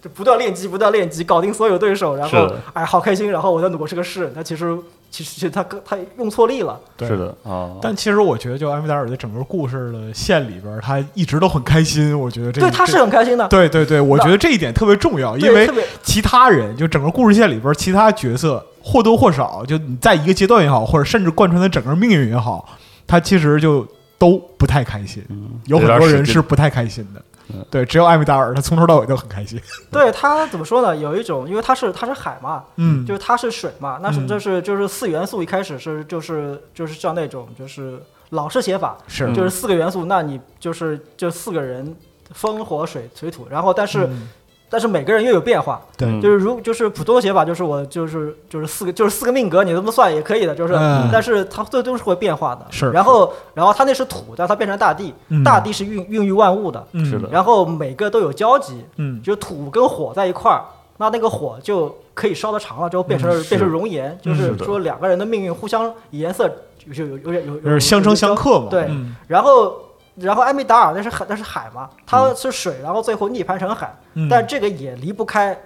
就不断练级，不断练级，搞定所有对手，然后哎好开心，然后我的我是个诗人，他其实其实其实他他用错力了，对。是的。啊，但其实我觉得，就安维达尔的整个故事的线里边，他一直都很开心。我觉得这对他是很开心的，对对对，我觉得这一点特别重要，因为其他人就整个故事线里边，其他角色或多或少，就你在一个阶段也好，或者甚至贯穿他整个命运也好，他其实就都不太开心。嗯。有很多人是不太开心的。嗯。对，只有艾米达尔，他从头到尾都很开心。对他怎么说呢？有一种，因为他是他是海嘛，嗯，就是他是水嘛，那是嗯。就是就是四元素一开始是就是就是像那种就是老式写法，是嗯就是四个元素，那你就是就四个人，风火水水土，然后但是嗯但是每个人又有变化，对。嗯就是如就是普通的写法，就是我就是就是四个就是四个命格，你这么算也可以的，就是，嗯。但是它最终是会变化的。是。然后然后它那是土，但它变成大地，嗯大地是孕孕育万物的，嗯。是的。然后每个都有交集，嗯。就土跟火在一块儿，那那个火就可以烧得长了，之后变成、嗯变成熔岩，就是是的。说两个人的命运互相颜色有有有点有有就是相生相克嘛。对嗯然后然后艾米达尔那是海那是海嘛，它是水，然后最后逆盘成海，嗯但这个也离不开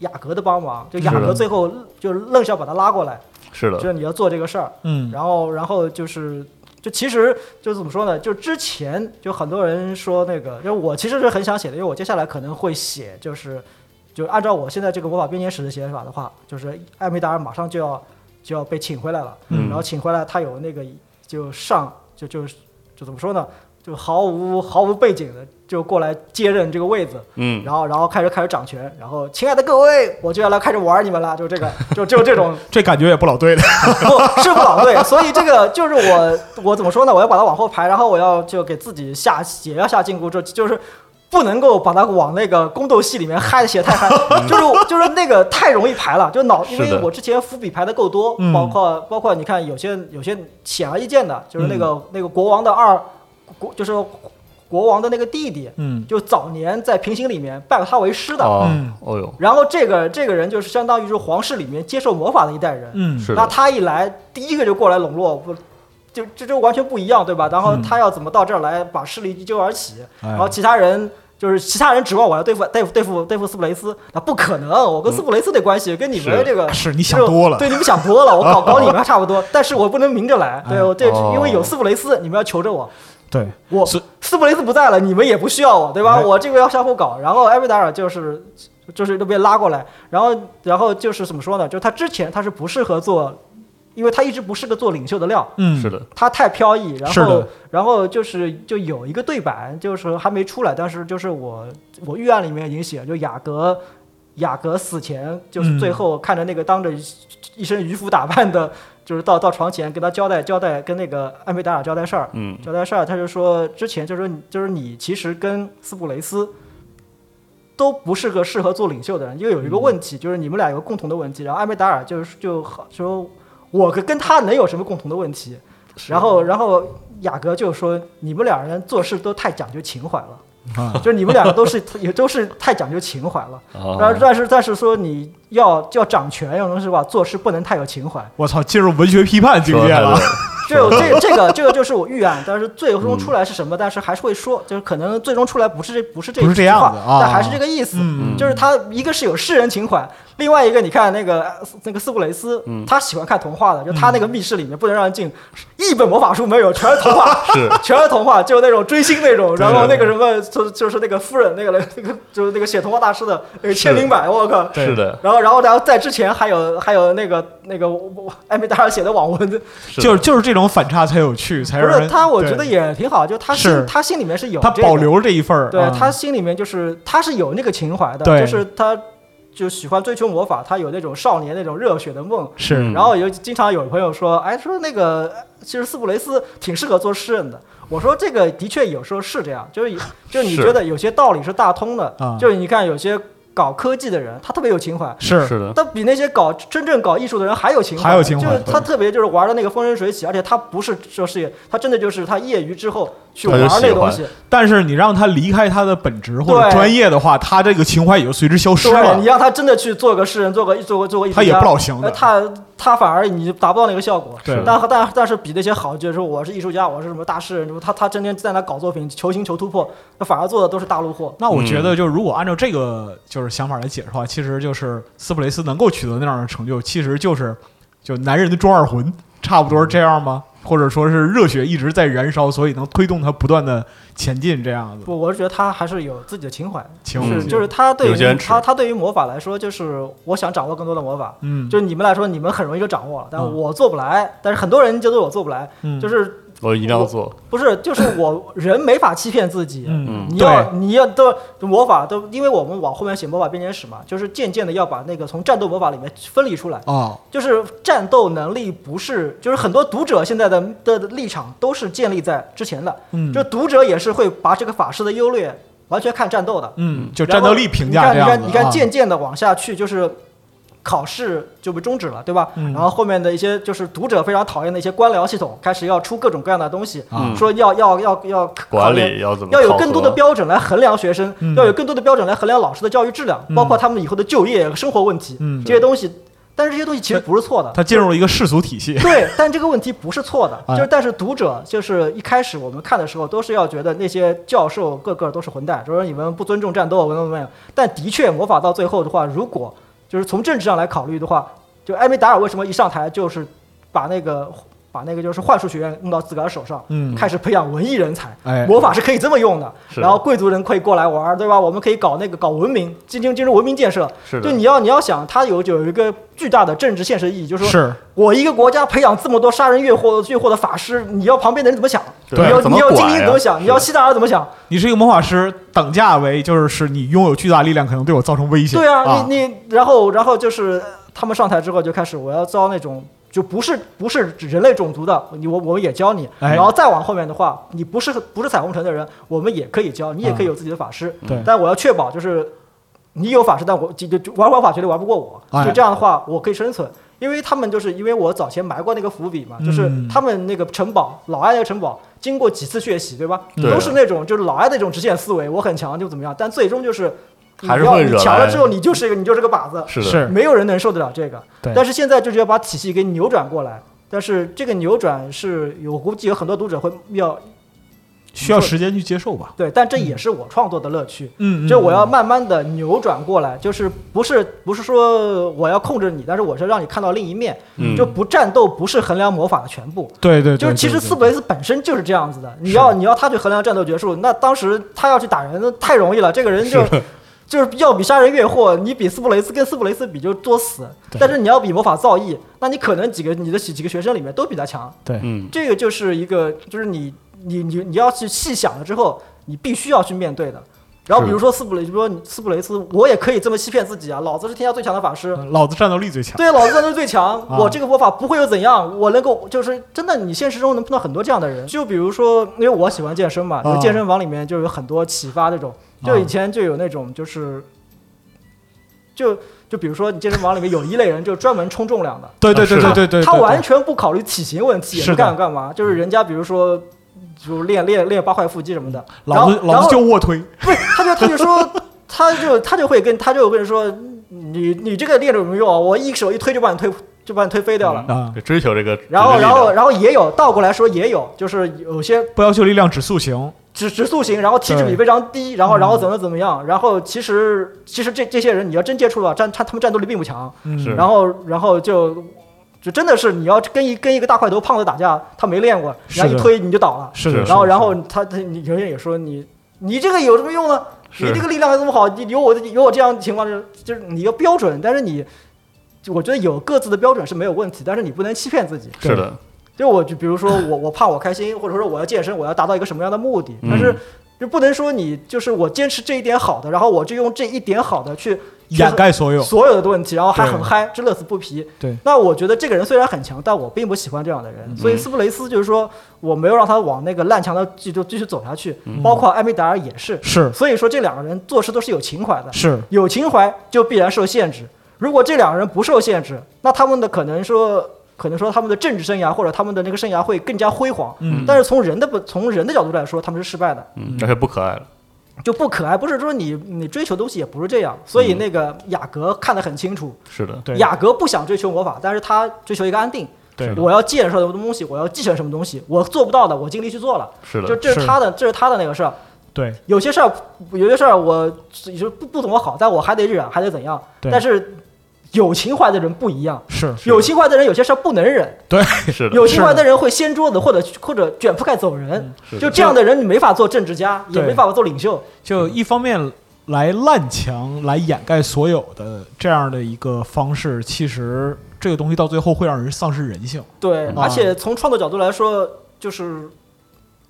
雅阁的帮忙，就雅阁最后就愣是要把他拉过来，是的，就是你要做这个事儿，嗯然后然后就是。就其实就怎么说呢？就之前就很多人说那个，就我其实是很想写的，因为我接下来可能会写，就是就按照我现在这个魔法编年史的写法的话，就是艾梅达尔马上就要就要被请回来了，嗯然后请回来他有那个就上就就就怎么说呢？就毫无毫无背景的就过来接任这个位子，嗯，然后然后开始开始掌权，然后亲爱的各位，我就要来开始玩你们了，就这个就就这种 这感觉也不老对的。不是不老对，所以这个就是我我怎么说呢？我要把它往后排，然后我要就给自己下也要下禁锢，就就是不能够把它往那个宫斗戏里面嗨的写太嗨，就是就是那个太容易排了，就脑因为我之前伏笔排的够多，嗯包括包括你看有些有些显而易见的，就是那个、那个国王的二国就是国王的那个弟弟，嗯。就早年在平行里面拜他为师的。哦嗯，哦哟，然后这个这个人就是相当于是皇室里面接受魔法的一代人，嗯。是那，他一来，第一个就过来笼络，不，就这就完全不一样，对吧？然后嗯。他要怎么到这儿来把势力一揪而起？哎然后其他人就是其他人指望我要对付对付对付对付斯普雷斯，那不可能，我跟斯普雷斯的关系跟你们是。这个是你想多了。对，你们想多了，我搞搞你们还 差不多，但是我不能明着来，对，哎我这哦因为有斯普雷斯，你们要求着我，对，我是斯普雷斯不在了，你们也不需要我，对吧？哎。我这个要相互搞，然后艾维达尔就是就是都被拉过来，然后然后就是怎么说呢？就是他之前他是不适合做，因为他一直不是个做领袖的料，嗯。是的，他太飘逸，然后然后就是就有一个对白，就是还没出来，但是就是我我预案里面已经写了，就雅阁雅阁死前就是最后看着那个当着一一身渔夫打扮的，就是到到床前跟他交代交代，跟那个艾梅达尔交代事儿，嗯，交代事儿，他就说之前就是说就是你其实跟斯普雷斯。都不是个适合做领袖的人，因为有一个问题，就是你们俩有个共同的问题。然后艾梅达尔就是就好说，我跟跟他能有什么共同的问题？然后然后雅阁就说，你们俩人做事都太讲究情怀了，啊，就是你们两个都是 也都是太讲究情怀了。哦但是但是但是说你要要掌权，要能是吧？做事不能太有情怀。我操，进入文学批判境界了说得太对。就这这个这个就是我预案，但是最终出来是什么？但是还是会说，就是可能最终出来不是这不是这不是这句话样子啊但还是这个意思。嗯就是他一个是有诗人情怀，另外一个你看那个那个斯布雷斯，嗯。他喜欢看童话的，就他那个密室里面不能让人进，一本魔法书没有，全是童话。是。全是童话，就是那种追星那种，然后那个什么，就就是那个夫人，那个那个就是那个写童话大师的那个签名版，我靠！是的，然后，然后，然后在之前还有还有那个那个我我艾米达尔写的网文，是就是就是这种反差才有趣，才不是他，我觉得也挺好，就他是。心他心里面是有他这个。保留这一份儿。对啊他心里面就是他是有那个情怀的，就是他就喜欢追求魔法，他有那种少年那种热血的梦。是嗯然后有经常有朋友说，哎，说那个其实斯普雷斯挺适合做诗人的。我说这个的确有时候是这样，就是就你觉得有些道理是大通的，啊就是你看有些搞科技的人，他特别有情怀。是。是的，他比那些搞真正搞艺术的人还有情怀，还有情怀。就是他特别就是玩的那个风生水起，而且他不是做事业，他真的就是他业余之后去玩他就喜欢。那东西。但是你让他离开他的本职或者专业的话，他这个情怀也就随之消失，了。你。让他真的去做个诗人，做个做个做个艺术家，他也不老行的他反而你达不到那个效果。对但但但是比那些好，就是说我是艺术家，我是什么大诗人，什么他他天天在那搞作品，求新求突破，那反而做的都是大陆货。那我觉得，就是如果按照这个就是想法来解释的话，其实就是斯普雷斯能够取得那样的成就，其实就是就男人的中二魂，差不多是这样吗？或者说是热血一直在燃烧，所以能推动他不断的前进这样子。不，我是觉得他还是有自己的情怀，情是嗯就是他对于他他对于魔法来说，就是我想掌握更多的魔法。嗯，就是你们来说，你们很容易就掌握了，但嗯我做不来。但是很多人觉得我做不来，嗯就是我一定要做，不是就是我人没法欺骗自己。嗯，你要，你要都魔法都，因为我们往后面写魔法编年史嘛，就是渐渐的要把那个从战斗魔法里面分离出来。哦，就是战斗能力不是，就是很多读者现在的的立场都是建立在之前的，嗯，就读者也是会把这个法师的优劣完全看战斗的。嗯，就战斗力评价这样你看，你看，你看，啊渐渐的往下去，就是考试就被终止了，对吧？嗯然后后面的一些就是读者非常讨厌的一些官僚系统，开始要出各种各样的东西，啊说要要要要考管验理要怎么要有更多的标准来衡量学生，嗯要有更多的标准来衡量老师的教育质量，嗯包括他们以后的就业、生活问题、嗯这些东西。但是这些东西其实不是错的，他进入了一个世俗体系。对，但这个问题不是错的，哎 就是但是读者就是一开始我们看的时候都是要觉得那些教授个个都是混蛋，说你们不尊重战斗，怎么怎么样。但的确魔法到最后的话，如果就是从政治上来考虑的话，就艾梅达尔为什么一上台就是把那个把那个就是幻术学院弄到自个儿手上，嗯，开始培养文艺人才。哎，魔法是可以这么用的，是的然后贵族人可以过来玩，对吧？我们可以搞那个搞文明，进行进入文明建设。是，就你要你要想，它有有一个巨大的政治现实意义，就是说是我一个国家培养这么多杀人越货越货的法师，你要旁边的人怎么想？对你要你要精英怎么想？你要希达尔怎么想？你是一个魔法师，等价为就是是你拥有巨大力量，可能对我造成威胁。对啊，啊，你你然后然后就是他们上台之后就开始我要招那种。就不是不是人类种族的，你我我们也教你，哎然后再往后面的话，你不是不是彩虹城的人，我们也可以教，你也可以有自己的法师，对但我要确保就是你有法师，但我就就玩玩法绝对玩不过我，哎就这样的话我可以生存。因为他们就是因为我早前埋过那个伏笔嘛，就是嗯他们那个城堡老艾那个城堡经过几次血洗，对吧？对都是那种就是老艾那种直线思维，我很强就怎么样，但最终就是你还是要你会惹强了之后，你就是一个你就是个靶子，是的，是没有人能受得了这个。但是现在就是要把体系给扭转过来，但是这个扭转是有我估计有很多读者会要需要时间去接受吧。对，但这也是我创作的乐趣。嗯，就我要慢慢的扭转过来，就是不是不是说我要控制你，但是我是让你看到另一面，嗯就不战斗不是衡量魔法的全部。对对，对就是其实对斯普雷斯本身就是这样子的，你要你要他去衡量战斗结束，那当时他要去打人，那太容易了，这个人就就是要比杀人越货，你比斯普雷斯跟斯普雷斯比就作死，对。但是你要比魔法造诣，那你可能几个你的几几个学生里面都比他强，对。嗯，这个就是一个就是你你你你要去细想了之后，你必须要去面对的。然后比如说斯普雷，比如说斯普雷斯，我也可以这么欺骗自己啊，老子是天下最强的法师，老子战斗力最强。对，老子战斗力最强，啊。我这个魔法不会又怎样，我能够就是真的，你现实中能碰到很多这样的人。就比如说，因为我喜欢健身嘛，健身房里面就有很多启发这种，就以前就有那种就是，就就比如说你健身房里面有一类人就专门冲重量的，对对对对对对，他完全不考虑体型问题，也不干干嘛，就是人家比如说。就练练练八块腹肌什么的，然后老子老子然后就卧推。不是，他就他就说，他就他就会跟他就跟人说，你你这个练着有什么用啊？我一手一推就把你推就把你推飞掉了。啊，就追求这个，然后，然后，然后也有倒过来说也有，就是有些不要求力量，只塑形。直直速型，然后体脂比非常低，然后嗯然后怎么怎么样，然后其实其实这这些人你要真接触了，战他他们战斗力并不强，嗯。是。然后然后就就真的是你要跟一跟一个大块头胖子打架，他没练过，然后一推你就倒了，是的，然后然后他他你有人也说你你这个有什么用呢？你这个力量还这么好，你有我的有我这样的情况，就是就是你要标准，但是你。我觉得有各自的标准是没有问题，但是你不能欺骗自己。是的，就我就比如说我 我怕我开心，或者说我要健身，我要达到一个什么样的目的，但是嗯就不能说你就是我坚持这一点好的，然后我就用这一点好的去掩盖所有。所有的问题，然后还很嗨，这乐此不疲。对，那我觉得这个人虽然很强，但我并不喜欢这样的人，所以斯布雷斯就是说我没有让他往那个烂墙的继就继续走下去，包括艾米达尔也是。是。所以说这两个人做事都是有情怀的，是，有情怀就必然受限制。如果这两个人不受限制，那他们的可能说，可能说他们的政治生涯或者他们的那个生涯会更加辉煌。嗯但是从人的不从人的角度来说，他们是失败的，嗯，而且不可爱了，就不可爱。不是说你你追求东西也不是这样。所以那个雅阁看得很清楚，是的，对雅阁不想追求魔法，但是他追求一个安定。对我要建设什么东西，我要继承什么东西，我做不到的，我尽力去做了。是的，就这是是他的，这是他的那个事儿。对有些事儿，有些事儿我就不不怎么好，但我还得忍，还得怎样？对但是有情怀的人不一样，是，有情怀的人有些事儿不能忍，对。是的，有情怀的人会掀桌子或者或者卷铺盖走人。就这样的人，你没法做政治家，也对没法做领袖。就一方面来烂墙来掩盖所有的这样的一个方式，其实这个东西到最后会让人丧失人性，对，啊而且从创作角度来说，就是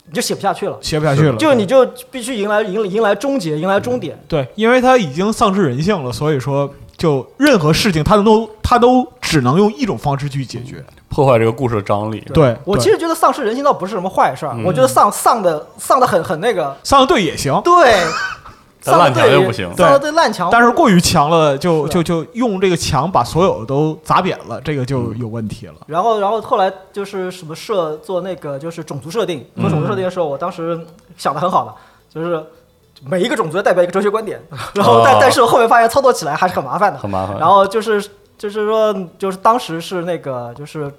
你就写不下去了，写不下去了。就你就必须迎来迎迎来终结，迎来终点。对，因为他已经丧失人性了，所以说就任何事情他都他都只能用一种方式去解决。破坏这个故事的张力，对，对我其实觉得丧失人性倒不是什么坏事儿，嗯我觉得丧丧的丧的很很那个。丧的对也行。对，丧烂墙丧就不行。丧的对烂墙，但是过于强了，就就就用这个墙把所有都砸扁了，这个就有问题了。然后，然后后来就是什么设做那个就是种族设定，做种族设定的时候，我当时想的很好的，就是每一个种族代表一个哲学观点，然后但、哦但是我后面发现操作起来还是很麻烦的。很麻烦。然后就是就是说就是当时是那个就是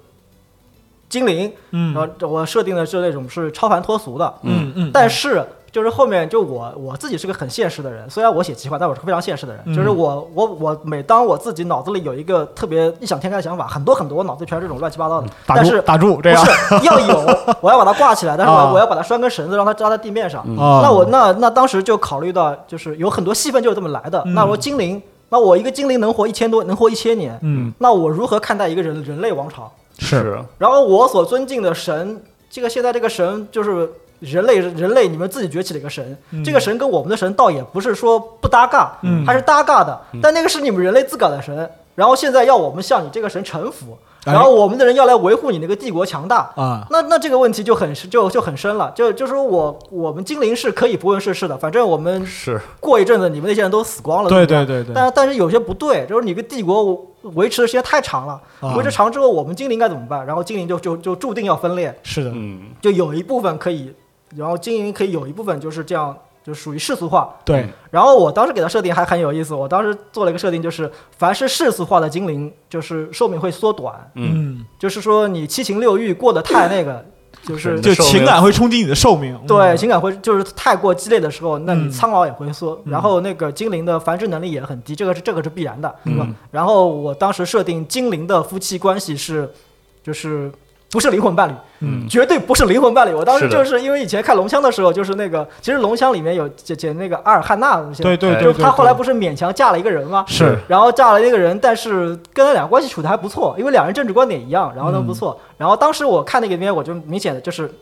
精灵，嗯然后我设定的是那种是超凡脱俗的，嗯嗯，但是就是后面就我我自己是个很现实的人，虽然我写奇幻，但我是个非常现实的人。嗯就是我我我每当我自己脑子里有一个特别异想天开的想法，很多很多，我脑子里全是这种乱七八糟的。打但是住打住，这样不是要有，我要把它挂起来，但是我要、啊我要把它拴根绳子，让它扎在地面上。啊那我那那当时就考虑到，就是有很多戏份就是这么来的。嗯那我说精灵，那我一个精灵能活一千多，能活一千年，嗯那我如何看待一个人人类王朝？是然后我所尊敬的神，这个现在这个神就是人类人类你们自己崛起了一个神，嗯。这个神跟我们的神倒也不是说不搭嘎，嗯。还是搭嘎的，但那个是你们人类自个儿的神，然后现在要我们向你这个神臣服，哎。然后我们的人要来维护你那个帝国强大。啊，那那这个问题就很就就很深了，就就说我我们精灵是可以不问世事的，反正我们是。过一阵子你们那些人都死光了，对对对？对，但但是有些不对，就是你个帝国维持的时间太长了，啊。维持长之后，我们精灵该怎么办？然后精灵就就就注定要分裂，是的，嗯。就有一部分可以，然后精灵可以有一部分就是这样，就属于世俗化。对，然后我当时给它设定还很有意思，我当时做了一个设定，就是凡是世俗化的精灵，就是寿命会缩短，嗯，嗯，就是说你七情六欲过得太那个，就是是就情感会冲击你的寿命，对，嗯。情感会就是太过激烈的时候，那你嗯。苍老也会缩，嗯。然后那个精灵的繁殖能力也很低，这个是这个是必然的，对吧？嗯？然后我当时设定精灵的夫妻关系是，就是不是灵魂伴侣，嗯绝对不是灵魂伴侣。我当时就是因为以前看龙枪的时候，就是那个其实龙枪里面有姐姐那个阿尔汉娜那些，哎对对对，就是她后来不是勉强嫁了一个人吗？是然后嫁了一个人，但是跟他俩关系处的还不错，因为两人政治观点一样，然后都不错。嗯然后当时我看那个里面，我就明显的就是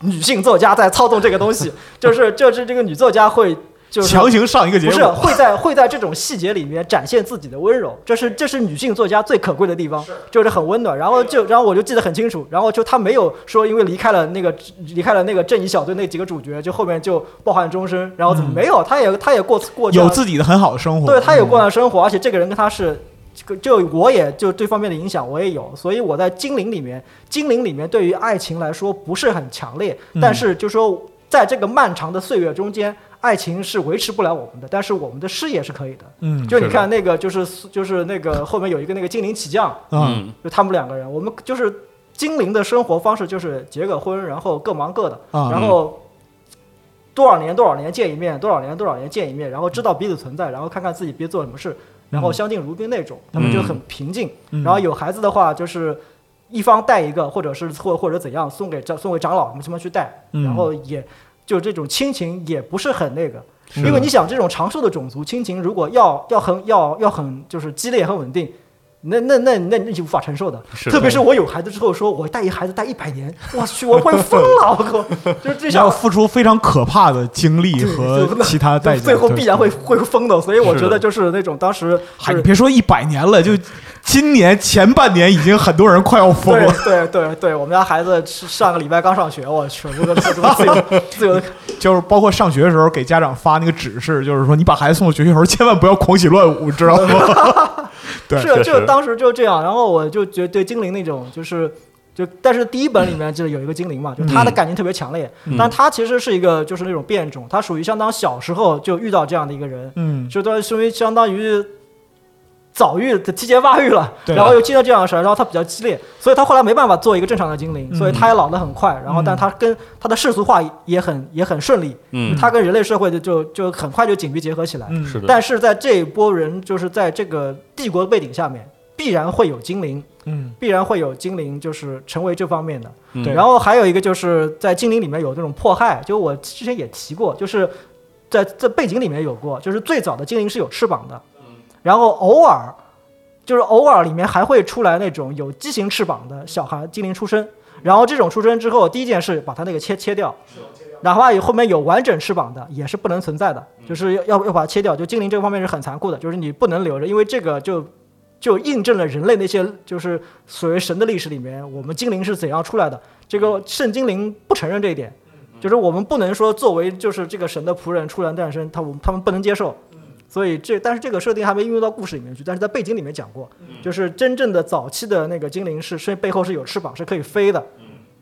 女性作家在操纵这个东西，就是就是这个女作家会就是强行上一个节不是，会在会在这种细节里面展现自己的温柔，这是这是女性作家最可贵的地方，就是很温暖。然后就然后我就记得很清楚，然后就她没有说因为离开了那个离开了那个正义小队那几个主角，就后面就抱憾终身，然后怎么嗯。没有？她也她也过过有自己的很好的生活，对他也过嗯。上的生活，而且这个人跟他是，这个就我也就这方面的影响我也有，所以我在精灵里面，精灵里面对于爱情来说不是很强烈，嗯。但是就说在这个漫长的岁月中间，爱情是维持不了我们的，但是我们的事业是可以的。嗯就你看那个就是就是那个后面有一个那个精灵起降，嗯。就他们两个人，我们就是精灵的生活方式就是结个婚，然后各忙各的，嗯。然后多少年多少年见一面，多少年多少年见一面，然后知道彼此存在，然后看看自己别做什么事，然后相敬如宾那种，他们就很平静。嗯。然后有孩子的话，就是一方带一个，或者是或或者怎样送给长送给长老，我们什么去带，嗯。然后也就这种亲情也不是很那个。因为你想，这种长寿的种族亲情，如果要要很要要很就是激烈很稳定，那那那那那就无法承受的。是特别是我有孩子之后，说我带一孩子带一百年，我去，我会疯了，我靠！就是这要付出非常可怕的精力和其他代价，最后必然会会疯的，所以我觉得就是那种当时嗨，你别说一百年了，就今年前半年已经很多人快要疯了。对对对，我们家孩子上个礼拜刚上学，我去，这个这个自由 自由的，就是包括上学的时候给家长发那个指示，就是说你把孩子送到学校时候，千万不要狂喜乱舞，知道吗？对是就当时就这样，然后我就觉得对精灵那种就是。就但是第一本里面就是有一个精灵嘛，就他的感情特别强烈，嗯。但他其实是一个就是那种变种，他属于相当小时候就遇到这样的一个人，嗯，就他属于相当于早育提前发育了，然后又经历这样的事儿，然后他比较激烈，所以他后来没办法做一个正常的精灵，嗯。所以他也老得很快，然后但他跟他的世俗化也很也很顺利，嗯，他跟人类社会的就就很快就紧密结合起来。嗯。是的，但是在这一波人，就是在这个帝国背景下面，必然会有精灵，嗯。必然会有精灵，就是成为这方面的。然后还有一个就是在精灵里面有这种迫害，就我之前也提过，就是在在背景里面有过，就是最早的精灵是有翅膀的，然后偶尔就是偶尔里面还会出来那种有畸形翅膀的小孩精灵出生，然后这种出生之后，第一件事把它那个切切掉。哪怕有后面有完整翅膀的，也是不能存在的，就是要要要把它切掉。就精灵这个方面是很残酷的，就是你不能留着，因为这个就就印证了人类那些就是所谓神的历史里面，我们精灵是怎样出来的。这个圣精灵不承认这一点，就是我们不能说作为就是这个神的仆人出人诞生，他我他们不能接受。所以这但是这个设定还没应用到故事里面去，但是在背景里面讲过，就是真正的早期的那个精灵是是背后是有翅膀是可以飞的，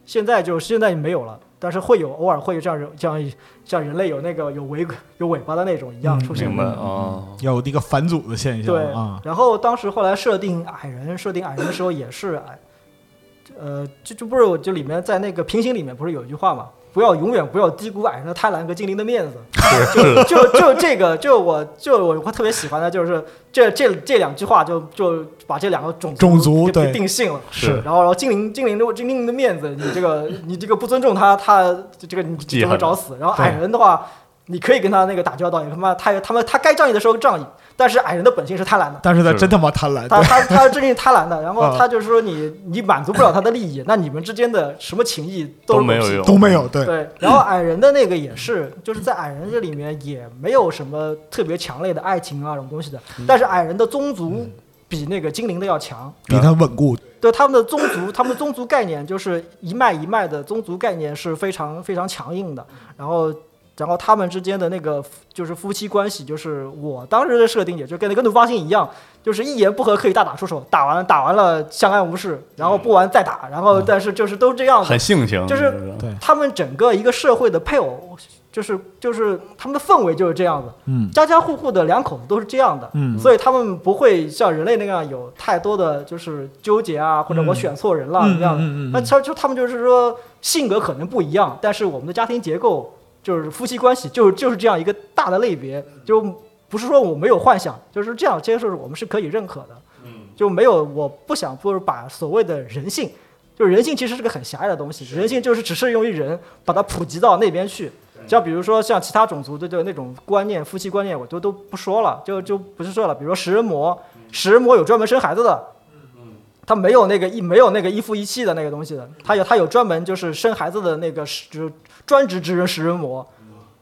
现在就现在没有了，但是会有偶尔会有这样人像像人类有那个有尾有尾巴的那种一样出现。明白啊，有一个返祖的现象对。啊，然后当时后来设定矮人，设定矮人的时候也是矮，呃，就就不是我就里面在那个平行里面不是有一句话嘛，不要永远不要低估矮人的贪婪和精灵的面子。就，就就这个，就我就我会特别喜欢的就是这这这两句话就就把这两个种种族给对给定性了。是然后然后精灵精灵的精灵的面子，你这个你这个不尊重他，他这个你记恨就会找死。然后矮人的话，你可以跟他那个打交道，你他妈他他妈他该仗义的时候仗义，但是矮人的本性是贪婪的。但是他真他妈贪婪，他对。他他是真是贪婪的，然后啊。他就是说你你满足不了他的利益，那你们之间的什么情谊都没有用，都没有，对，对，然后矮人的那个也是，就是在矮人这里面也没有什么特别强烈的爱情啊这种东西的，但是矮人的宗族比那个精灵的要强。比他稳固，对他们的宗族，他们的宗族概念就是一脉一脉的宗族概念是非常非常强硬的，然后。然后他们之间的那个就是夫妻关系，就是我当时的设定，也就跟那个怒发星一样，就是一言不合可以大打出手，打完打完了相安无事，然后不完再打，然后但是就是都这样子，很性情，就是，他们整个一个社会的配偶，就是就是他们的氛围就是这样子，嗯。家家户户的两口子都是这样的，嗯。所以他们不会像人类那样有太多的就是纠结啊，或者我选错人了嗯这样？那他就他们就是说性格可能不一样，但是我们的家庭结构就是夫妻关系就是就是这样一个大的类别，就不是说我没有幻想，就是这样接受我们是可以认可的，就没有我不想不是把所谓的人性。就是人性其实是个很狭隘的东西，人性就是只适用于人，把它普及到那边去。像比如说像其他种族的的那种观念，夫妻观念，我都都不说了，就就不是说了。比如说食人魔，食人魔有专门生孩子的，他没有那个一没有那个一夫一妻的那个东西的，他有他有专门就是生孩子的那个专职职人食人魔。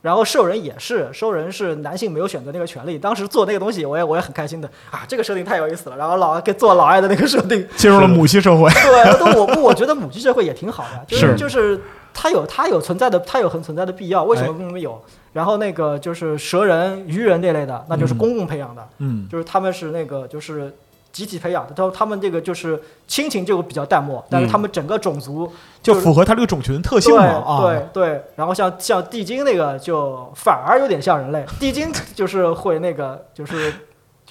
然后兽人也是，兽人是男性没有选择那个权利。当时做那个东西，我也我也很开心的啊，这个设定太有意思了。然后老给做老爱的那个设定，进入了母系社会，对，都我我觉得母系社会也挺好的，就是是就是它有它有存在的，它有很存在的必要，为什么为什么有？然后那个就是蛇人、鱼人这类的，那就是嗯公共培养的，嗯就是他们是那个就是集体培养的，他他们这个就是亲情就比较淡漠，但是他们整个种族就符合他这个种群特性嘛啊，对对。对，然后像像地精那个就反而有点像人类，地精就是会那个就是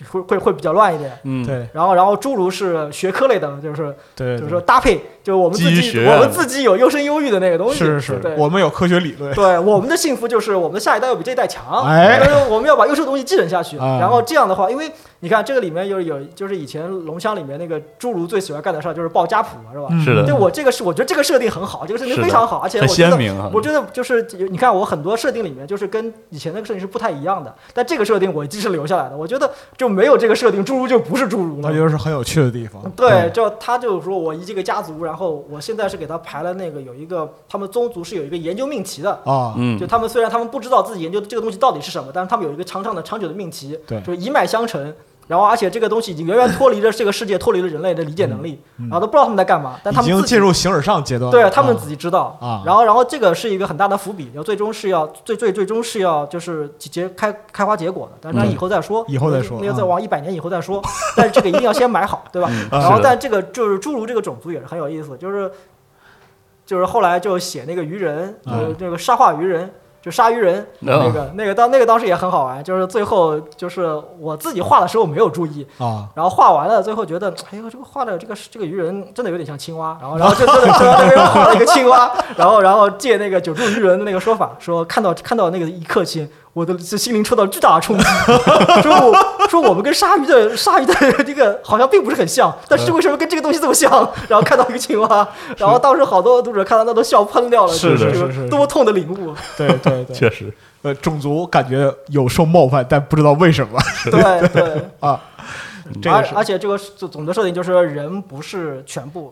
会会会比较乱一点。嗯，对。然后，然后侏儒是学科类的，就是对，就是说搭配，就我们自己我们自己有优生优育的那个东西。是是对，我们有科学理论，对我们的幸福就是我们的下一代要比这一代强，哎。我们要把优秀的东西继承下去。啊。然后这样的话，因为你看这个里面有有就是以前龙枪里面那个侏儒最喜欢干的事儿就是报家谱嘛，是吧？嗯。是的。就我这个是我觉得这个设定很好，这个设定非常好，而且我觉得啊，我觉得就是你看我很多设定里面就是跟以前那个设定是不太一样的，但这个设定我一直是留下来的。我觉得就没有这个设定，侏儒就不是侏儒了。那。就是很有趣的地方，对，就他就说我一这个家族，然后我现在是给他排了那个有一个他们宗族是有一个研究命题的，啊，嗯。就他们虽然他们不知道自己研究的这个东西到底是什么，但是他们有一个长长的长久的命题，对。就是一脉相承。然后而且这个东西已经远远脱离了这个世界，脱离了人类的理解能力，然后都不知道他们在干嘛，但他们已经进入形而上阶段了，对他们啊。自己知道。啊。然后然后这个是一个很大的伏笔，然后最终是要最最最终是要就是结开开花结果的，但是它嗯。以后再说，以后再说那个再啊。往一百年以后再说，但是这个一定要先买好，对吧？然后但这个就是侏儒这个种族也是很有意思，就是就是后来就写那个鱼人，就是这个沙化鱼人。就鲨鱼人那哦个那个当那个当时也很好玩，就是最后就是我自己画的时候没有注意，啊，然后画完了，最后觉得，哎呦，这个画的这个这个鱼人真的有点像青蛙，然后然后就真的就在那边画了一个青蛙，然后然后借那个九柱鱼人的那个说法，说看到看到那个一刻起，我的这心灵受到巨大的冲击，说我说我们跟鲨鱼的鲨鱼的这个好像并不是很像，但是为什么跟这个东西这么像？然后看到一个青蛙，然后当时好多读者看到那都笑喷掉了，是就是是多么痛的领悟，对对对，确实。呃，种族感觉有受冒犯，但不知道为什么。对 对。啊。这而且这个总总的设定就是人不是全部，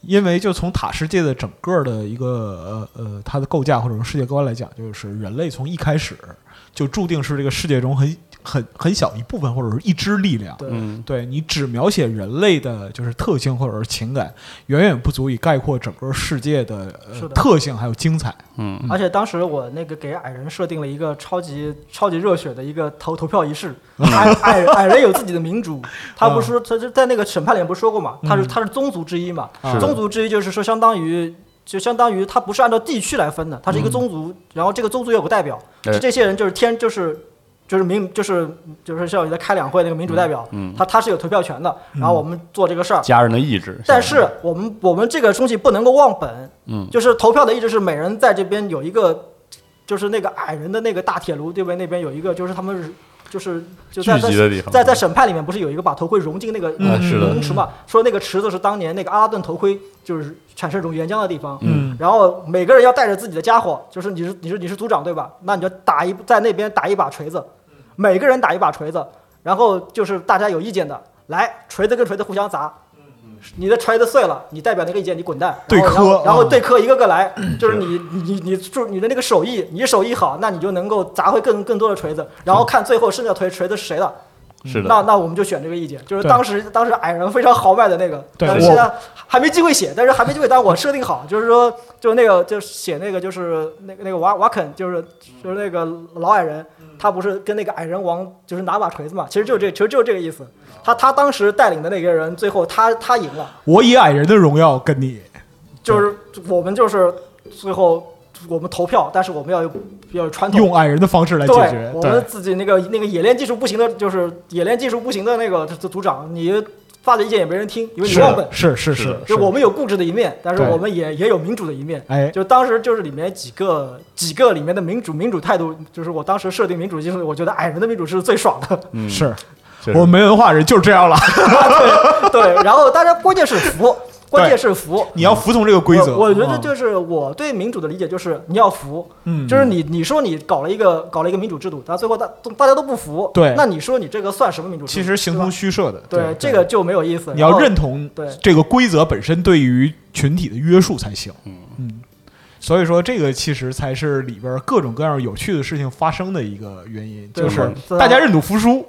因为就从塔世界的整个的一个呃呃它的构架或者说世界观来讲，就是人类从一开始就注定是这个世界中很很很小一部分或者是一支力量。对。嗯。对你只描写人类的就是特性或者是情感，远远不足以概括整个世界的,、呃、的。特性还有精彩。嗯。而且当时我那个给矮人设定了一个超级超级热血的一个投投票仪式，矮矮矮人有自己的民主，他不是说他就在那个审判里面不是说过嘛，他是他是宗族之一嘛，宗族之一就是说相当于。就相当于他不是按照地区来分的，他是一个宗族，然后这个宗族有个代表，这些人就是天就是就是民就是就是像你在开两会那个民主代表，嗯，他他是有投票权的，然后我们做这个事儿，家人的意志，但是我们我们这个东西不能够忘本，嗯。就是投票的意志是每人在这边有一个，就是那个矮人的那个大铁炉对不对？那边有一个，就是他们是就是就在在在在审判里面不是有一个把头盔融进那个嗯呃是的龙池嘛？说那个池子是当年那个阿拉顿头盔就是产生熔岩浆的地方。嗯然后每个人要带着自己的家伙，就是你是你是你是组长对吧？那你就打一在那边打一把锤子，每个人打一把锤子，然后就是大家有意见的来锤子跟锤子互相砸，你的锤子碎了，你代表那个意见你滚蛋，对然后然后磕啊然后对磕一个个来，就是你你你你就你的那个手艺，你手艺好，那你就能够砸回更更多的锤子，然后看最后剩下锤锤子是谁的，是的，那那我们就选这个意见，就是当时当时矮人非常豪迈的那个，对。但是现在还没机会写，但是还没机会，但是我设定好，就是说，就是那个就是写那个就是那个那个瓦瓦肯，就是就是那个老矮人，他不是跟那个矮人王就是拿把锤子嘛，其实就是这其实就是这个意思。他他当时带领的那个人，最后他他赢了，我以矮人的荣耀跟你，就是我们就是最后我们投票，但是我们要有要传统。用矮人的方式来解决，。我们自己那个那个冶炼技术不行的，就是冶炼技术不行的那个组组长，你发的意见也没人听，因为你是忘本。是是是的就我们有固执的一面，但是我们也也有民主的一面。哎，就当时就是里面几个几个里面的民主民主态度，就是我当时设定民主就是我觉得矮人的民主是最爽的。嗯，是我们没文化人就是这样了，对，然后大家关键是服，关键是服。你要服从这个规则。我我觉得嗯就是我对民主的理解就是你要服，嗯，就是你你说你搞了一个搞了一个民主制度，但最后大大家都不服，对那你说你这个算什么民主制度？其实形同虚设的。对这个就没有意思。你要认同对这个规则本身对于群体的约束才行。嗯嗯，所以说这个其实才是里边各种各样有趣的事情发生的一个原因，就是嗯大家认赌服输。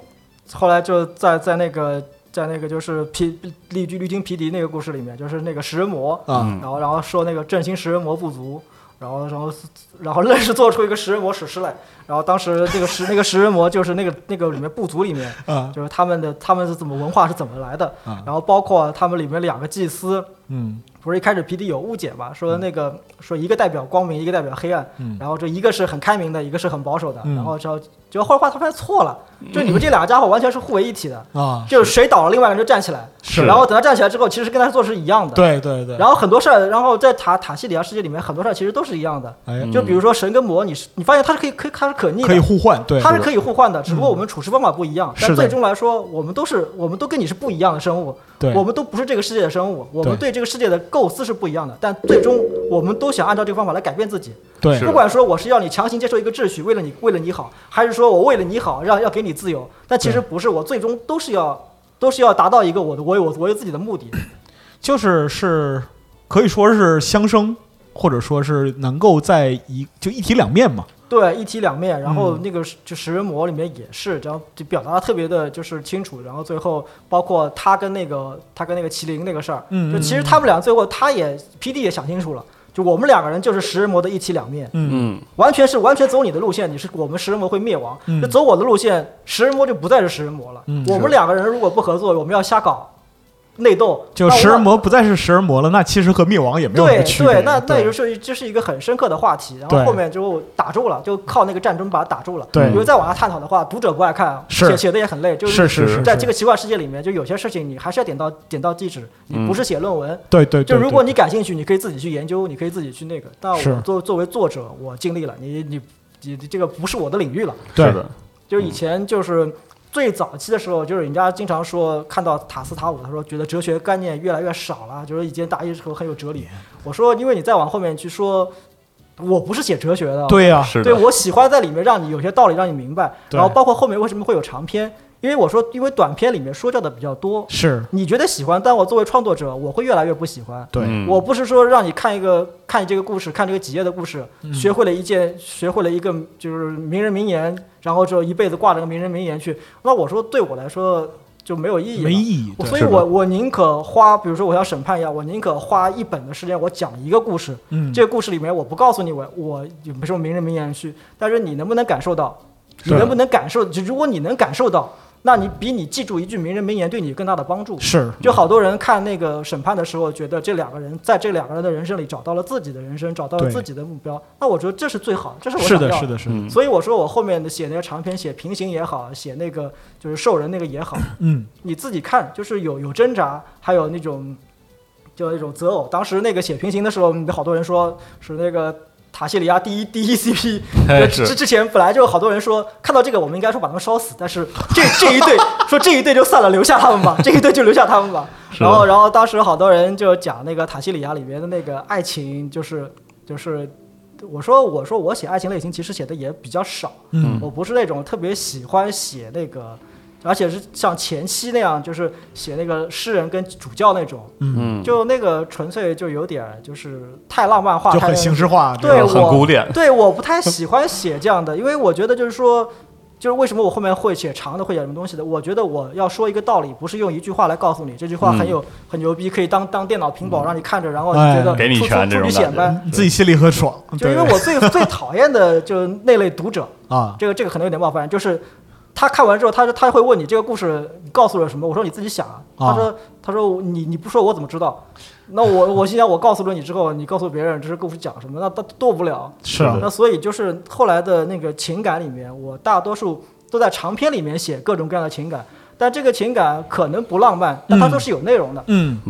后来就在在那个在那个就是皮绿绿军皮迪那个故事里面，就是那个食人魔，然后然后说那个振兴食人魔部族，然后然后然后愣是做出一个食人魔史诗来，然后当时那个食那个食人魔就是那个那个里面部族里面，啊。就是他们的他们是怎么文化是怎么来的，啊，然后包括他们里面两个祭司，嗯不是一开始皮迪有误解嘛，说那个说一个代表光明，一个代表黑暗，嗯。然后这一个是很开明的，一个是很保守的，嗯。然后之后结果后来发他发现错了，就你们这两个家伙完全是互为一体的，啊，就是谁倒了，另外一个人就站起来，是。然后等他站起来之后，其实跟他做的是一样的。对对对，然后很多事儿，然后在塔塔西里亚世界里面，很多事儿其实都是一样的。哎，嗯。就比如说神跟魔，你是你发现它是可以可以它是可逆的，可以互换，对，它是可以互换的，只不过我们处事方法不一样。但最终来说，我们都是我们都跟你是不一样的生物，对，我们都不是这个世界的生物，我们对对这个世界的构思是不一样的。但最终我们都想按照这个方法来改变自己。对不管说我是要你强行接受一个秩序，为了你为了你好，还是说我为了你好让要给你自由，但其实不是，我最终都是要都是要达到一个我的我有我我有自己的目的。就是是可以说是相生，或者说是能够在一就一体两面嘛。对，一体两面，然后嗯。那个就食人魔里面也是，然后就表达的特别的就是清楚，然后最后包括他跟那个他跟那个麒麟那个事儿，嗯就其实他们俩最后他也 P D 也想清楚了，就我们两个人就是食人魔的一体两面，嗯。嗯。完全是完全走你的路线，你是我们食人魔会灭亡，嗯。就走我的路线，食人魔就不再是食人魔了。嗯我们两个人如果不合作，我们要瞎搞内斗，就食人魔不再是食人魔了，那其实和灭亡也没有什对么区别。对，那那也就是这是一个很深刻的话题，然后后面就打住了，就靠那个战争把它打住了。对因为再往下探讨的话，读者不爱看，写写的也很累，就是是是在这个奇怪世界里面，就有些事情你还是要点到点到即止，你不是写论文。对对，对就如果你感兴趣，你可以自己去研究，你可以自己去那个。但我作作为作者，我尽力了，你你你这个不是我的领域了。对是的，就以前就是最早期的时候，就是人家经常说看到塔斯塔五，他说觉得哲学概念越来越少了，就是以前大一的时候很有哲理。我说，因为你再往后面去说，我不是写哲学的，对呀，对我喜欢在里面让你有些道理让你明白，然后包括后面为什么会有长篇。因为我说，因为短片里面说教的比较多，是你觉得喜欢，但我作为创作者，我会越来越不喜欢。我不是说让你看一个看这个故事，看这个几页的故事，嗯学会了一件，学会了一个就是名人名言，然后就一辈子挂着个名人名言去。那我说对我来说就没有意义，没意义。所以我我宁可花，比如说我要审判一样，我宁可花一本的时间，我讲一个故事。嗯，这个故事里面，我不告诉你我我有什么名人名言去，但是你能不能感受到？你能不能感受？就如果你能感受到，那你比你记住一句名人名言对你更大的帮助。是就好多人看那个审判的时候，觉得这两个人在这两个人的人生里找到了自己的人生，找到了自己的目标。那我觉得这是最好的，这是我是的，想要是的，是的，嗯所以我说我后面的写那个长篇，写平行也好，写那个就是兽人那个也好，嗯，你自己看，就是有有挣扎，还有那种就那种择偶。当时那个写平行的时候，好多人说是那个塔西里亚第一第一 CP，哎之之前本来就好多人说看到这个我们应该说把他们烧死，但是这这一对说这一对就算了，留下他们吧，这一对就留下他们吧。然后然后当时好多人就讲那个塔西里亚里面的那个爱情，就是就是。我说，我说，我写爱情类型其实写的也比较少，嗯我不是那种特别喜欢写那个，而且是像前期那样，就是写那个诗人跟主教那种，嗯，就那个纯粹就有点就是太浪漫化，太就很形式化。对我很古典，对，我不太喜欢写这样的，因为我觉得就是说，就是为什么我后面会写长的，会写什么东西的？我觉得我要说一个道理，不是用一句话来告诉你，这句话很有、很牛逼，可以当当电脑屏保让你看着，然后你觉得哎给你出出出权这种感觉旅显摆。你自己心里很爽。就因为我最最讨厌的就是那类读者，啊，这个这个可能有点冒犯，就是他看完之后，他他会问你这个故事你告诉了什么？我说你自己想啊。啊他说他说你你不说我怎么知道？那我 我心想我告诉了你之后，你告诉别人这是故事讲什么？那他做不了。是啊那所以就是后来的那个情感里面，我大多数都在长篇里面写各种各样的情感，但这个情感可能不浪漫，但它都是有内容的。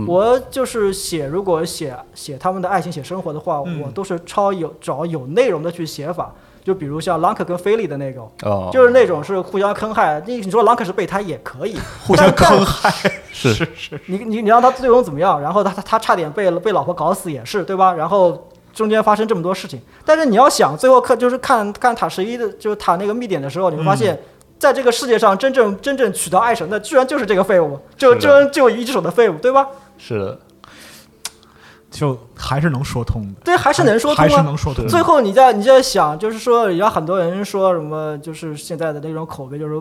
我就是写，如果写写他们的爱情、写生活的话，嗯我都是超有找有内容的去写法。就比如像朗克跟菲利的那种，哦，就是那种是互相坑害。你你说朗克是备胎也可以，互相坑害。是是是，你你你让他最终怎么样？然后他他他差点被被老婆搞死也是，对吧？然后中间发生这么多事情，但是你要想，最后看就是看看塔十一的，就是塔那个密点的时候，你会发现。在这个世界上，真正真正取到爱神的，居然就是这个废物，就就就一只手的废物，对吧？是的，就还是能说通的，对，还是能说通还是啊。能说通。最后你在你在想，就是说，有很多人说什么，就是现在的那种口碑，就是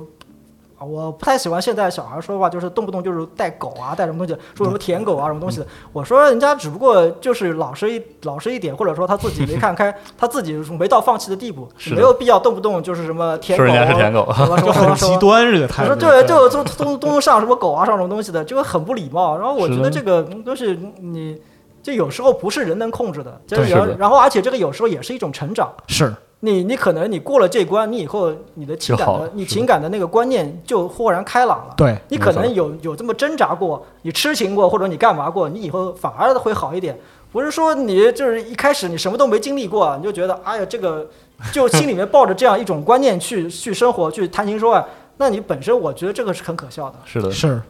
啊，我不太喜欢现在小孩说话，就是动不动就是带狗啊，带什么东西，说什么舔狗啊，什么东西的。我说人家只不过就是老实一老实一点，或者说他自己没 看开，他自己没到放弃的地步，是没有必要动不动就是什么舔狗，说人家是舔狗什么什就很么什么什么。极端这个态度。我说对，就就都都上什么狗啊，上什么东西的，就很不礼貌。然后我觉得这个东西你。就有时候不是人能控制的，就是然后对是的然后而且这个有时候也是一种成长。是你你可能你过了这关，你以后你的情感的你情感的那个观念就豁然开朗了。对，你可能有有这么挣扎过，你痴情过，或者你干嘛过，你以后反而会好一点。不是说你就是一开始你什么都没经历过，你就觉得哎呀这个，就心里面抱着这样一种观念去去生活，去谈情说爱，那你本身我觉得这个是很可笑的。是的，是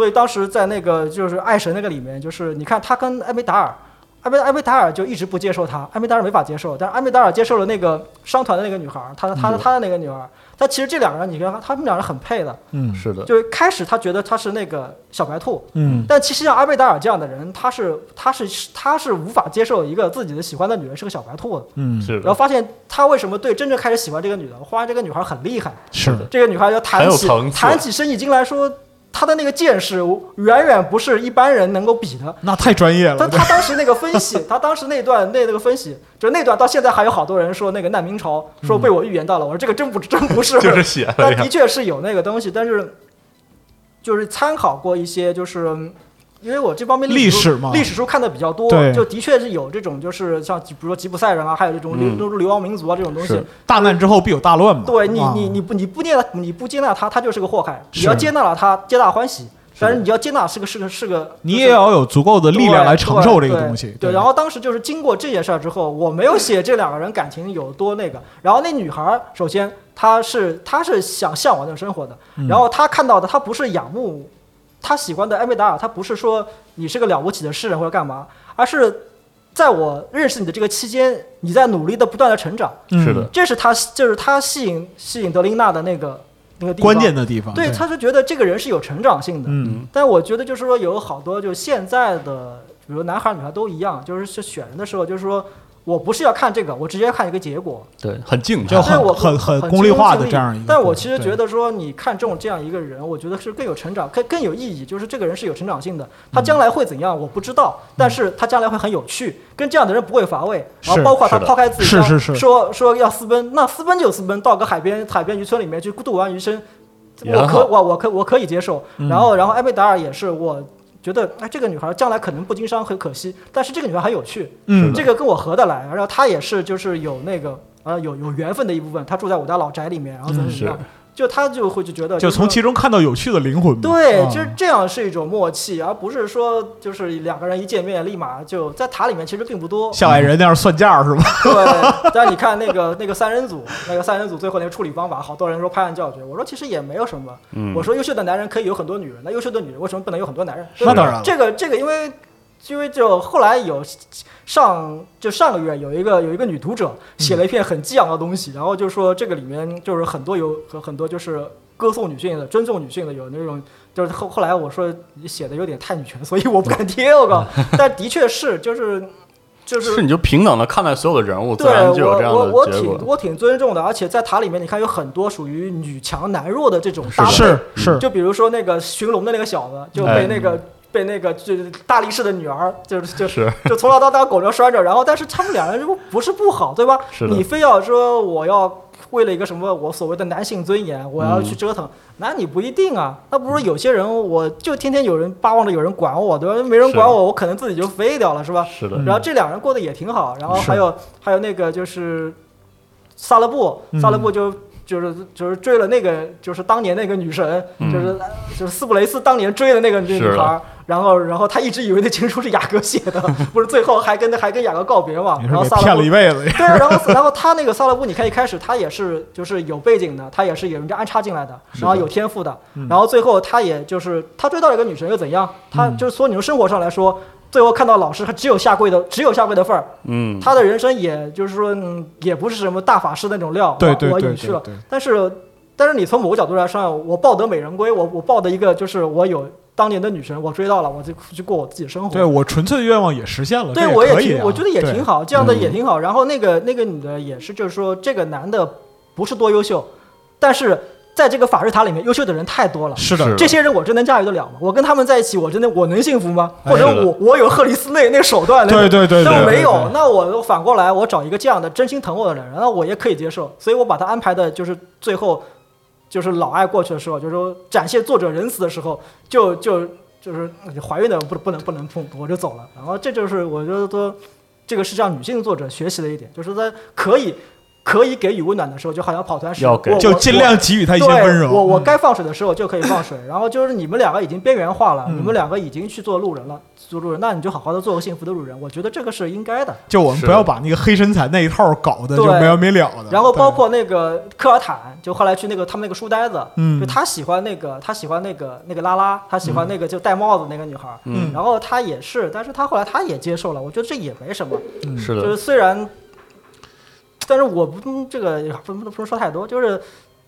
所以当时在那个就是爱神那个里面，就是你看他跟艾梅达尔，艾梅艾梅达尔就一直不接受他，艾梅达尔没法接受，但是艾梅达尔接受了那个商团的那个女孩儿，他他嗯。他的那个女儿，他其实这两个人，你看他们两人很配的，嗯是的，就是开始他觉得他是那个小白兔，嗯。但其实像阿贝达尔这样的人，他是他是他是无法接受一个自己的喜欢的女人是个小白兔的，嗯是的，然后发现他为什么对真正开始喜欢这个女的，发现这个女孩很厉害，是的。这个女孩要很谈起谈起生意经来说，她的那个见识远远不是一般人能够比的。那太专业他了。他当时那个分析，他当时那段那那个分析，就那段到现在还有好多人说那个难民潮，说被我预言到了。我说这个真不真不是，就是写的但的确是有那个东西，但是就是参考过一些，就是嗯因为我这方面历史嘛。历史书看的比较多，就的确是有这种，就是像比如说吉普赛人啊，还有这种流嗯。流流亡民族啊这种东西，大难之后必有大乱嘛。对你啊你你不你不接纳你不接纳他，他就是个祸害；你要接纳了他，皆大欢喜。但是你要接纳是个是个是个，你也要有足够的力量来承受这个东西。对，然后当时就是经过这件事儿之后，我没有写这两个人感情有多那个。然后那女孩儿，首先她是她是想向往那种生活的，嗯。然后她看到的她不是仰慕，她喜欢的艾梅达尔，他不是说你是个了不起的诗人或者干嘛，而是在我认识你的这个期间，你在努力的不断的成长。嗯。是的，这是他，就是他吸引吸引德琳娜的那个那个地方。关键的地方，对，他是觉得这个人是有成长性的。嗯。但我觉得就是说有好多就现在的，比如男孩女孩都一样，就是是选人的时候，就是说我不是要看这个，我直接看一个结果。对，很静就态对我很很很功利化的这样一个但我其实觉得说，你看中这样一个人，我觉得是更有成长、更更有意义。就是这个人是有成长性的，嗯他将来会怎样我不知道，但是他将来会很有趣，跟这样的人不会乏味。然后包括他抛开自己，是是是说说要私奔，那私奔就私奔，到个海边海边渔村里面去度完余生，我可我我可我可以接受。嗯然后然后艾贝达尔也是，我觉得哎这个女孩将来可能不经商很可惜，但是这个女孩很有趣，嗯。这个跟我合得来，然后她也是就是有那个呃有有缘分的一部分，她住在我家老宅里面，然后怎么怎么样，就他就会就觉得就是从其中看到有趣的灵魂。对，啊就是这样是一种默契，而不是说就是两个人一见面立马就在塔里面其实并不多。像矮人那样算价是吧？对，但是你看那个 那个三人组，那个三人组最后那个处理方法，好多人说拍案叫绝，我说其实也没有什么。嗯我说优秀的男人可以有很多女人，那优秀的女人为什么不能有很多男人？那当然这个这个因为。因为就后来有上就上个月有一个有一个女读者写了一篇很激昂的东西，然后就说这个里面就是很多有和很多就是歌颂女性的、尊重女性的，有那种就是后后来我说你写的有点太女权，所以我不敢贴我靠，但的确是就是就是是你就平等的看待所有的人物，自对然就有这样我我我。挺我挺尊重的，而且在塔里面，你看有很多属于女强男弱的这种搭配，是是，就比如说那个寻龙的那个小子，就哎被那个、被那个就是大力士的女儿，就是就是 就从小到大狗着拴着，然后但是他们两人就不是不好，对吧？是的你非要说我要为了一个什么我所谓的男性尊严，我要嗯去折腾，那你不一定啊。那不是有些人，我就天天有人巴望着有人管我，对吧？没人管我，我可能自己就飞掉了，是吧？是的，嗯然后这两人过得也挺好，然后还有还有那个就是萨勒布，嗯萨勒布就。就是就是追了那个，就是当年那个女神，嗯。就是就是斯普雷斯当年追的那个女孩儿，然后然后他一直以为那情书是雅各写的，不是最后还跟还跟雅各告别嘛，然后骗了萨勒布一辈子，对啊，然后然后他那个萨勒布，你看一开始他也是就是有背景的，他也是有人家安插进来的，然后有天赋的，嗯。然后最后他也就是他追到了一个女神又怎样？他嗯。就是说你从生活上来说，最后看到老师他只有下跪的只有下跪的份儿，嗯，他的人生也就是说嗯也不是什么大法师那种料，我对对对我隐去了，但是但是你从某个角度来说，我抱得美人归，我我抱的一个就是我有当年的女神，我追到了，我就去过我自己生活。对我纯粹的愿望也实现了，对，这我也挺我觉得也挺好，这样的嗯。也挺好。然后那个那个女的也是，就是说这个男的不是多优秀，但是在这个法日塔里面，优秀的人太多了。是的，这些人我真能驾驭得了吗？我跟他们在一起，我真的我能幸福吗？哎或者我我有赫里斯那那个手段，那对对对，但对对我没有，那我反过来，我找一个这样的真心疼我的人，然后我也可以接受，所以我把他安排的就是最后，就是老爱过去的时候，就是说展现作者仁慈的时候，就就就是怀孕的不不能不能碰，我就走了。然后这就是我觉得说，这个是让女性作者学习的一点，就是在可以可以给予温暖的时候，就好像跑团时，要给就尽量给予他一些温柔。我我嗯。该放水的时候就可以放水，然后就是你们两个已经边缘化了，嗯。你们两个已经去做路人了，做路人，那你就好好的做个幸福的路人，我觉得这个是应该的。就我们不要把那个黑身材那一套搞得就没完没了的。然后包括那个科尔坦，就后来去那个他们那个书呆子，嗯。就他喜欢那个他喜欢那个那个拉拉，他喜欢那个就戴帽子那个女孩然后他也是，但是他后来他也接受了，我觉得这也没什么，嗯。是的。就是，虽然，但是我不这个不不不能说太多，就是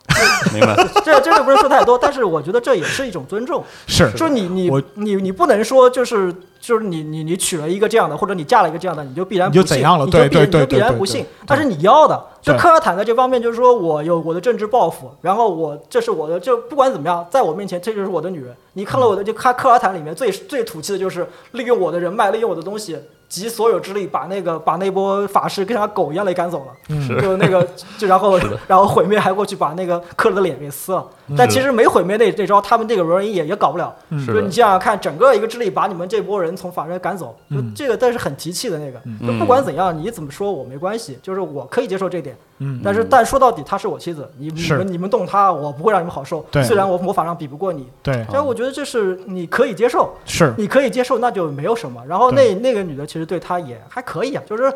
明白，这这个不能说太多，但是我觉得这也是一种尊重。是说你你我你你不能说就是就是你你你娶了一个这样的，或者你嫁了一个这样的，你就必然你就不幸怎样了你就对对对必你就必然对对对不信，但是你要的。就对科尔坦在这方面，就是说我有我的政治抱负，然后我这是我的，就不管怎么样，在我面前这就是我的女人。你看了我的，就看科尔坦里面最最土气的就是利用我的人脉，利用我的东西，集所有之力把那个把那波法师跟像狗一样的赶走了。嗯就那个，就然后然后毁灭还过去把那个克勒的脸给撕了，但其实没毁灭那那招，他们这个罗人也也搞不了。嗯。就是你想想看，整个一个智利把你们这波人从法人赶走，就嗯这个但是很提气的那个，嗯。就不管怎样，你怎么说我没关系，就是我可以接受这点，嗯但是但说到底她是我妻子，你你们你们动她，我不会让你们好受对，虽然我魔法上比不过你，对但我觉得这是你可以接受，是。你可以接受，那就没有什么。然后那那个女的其实对她也还可以啊，就是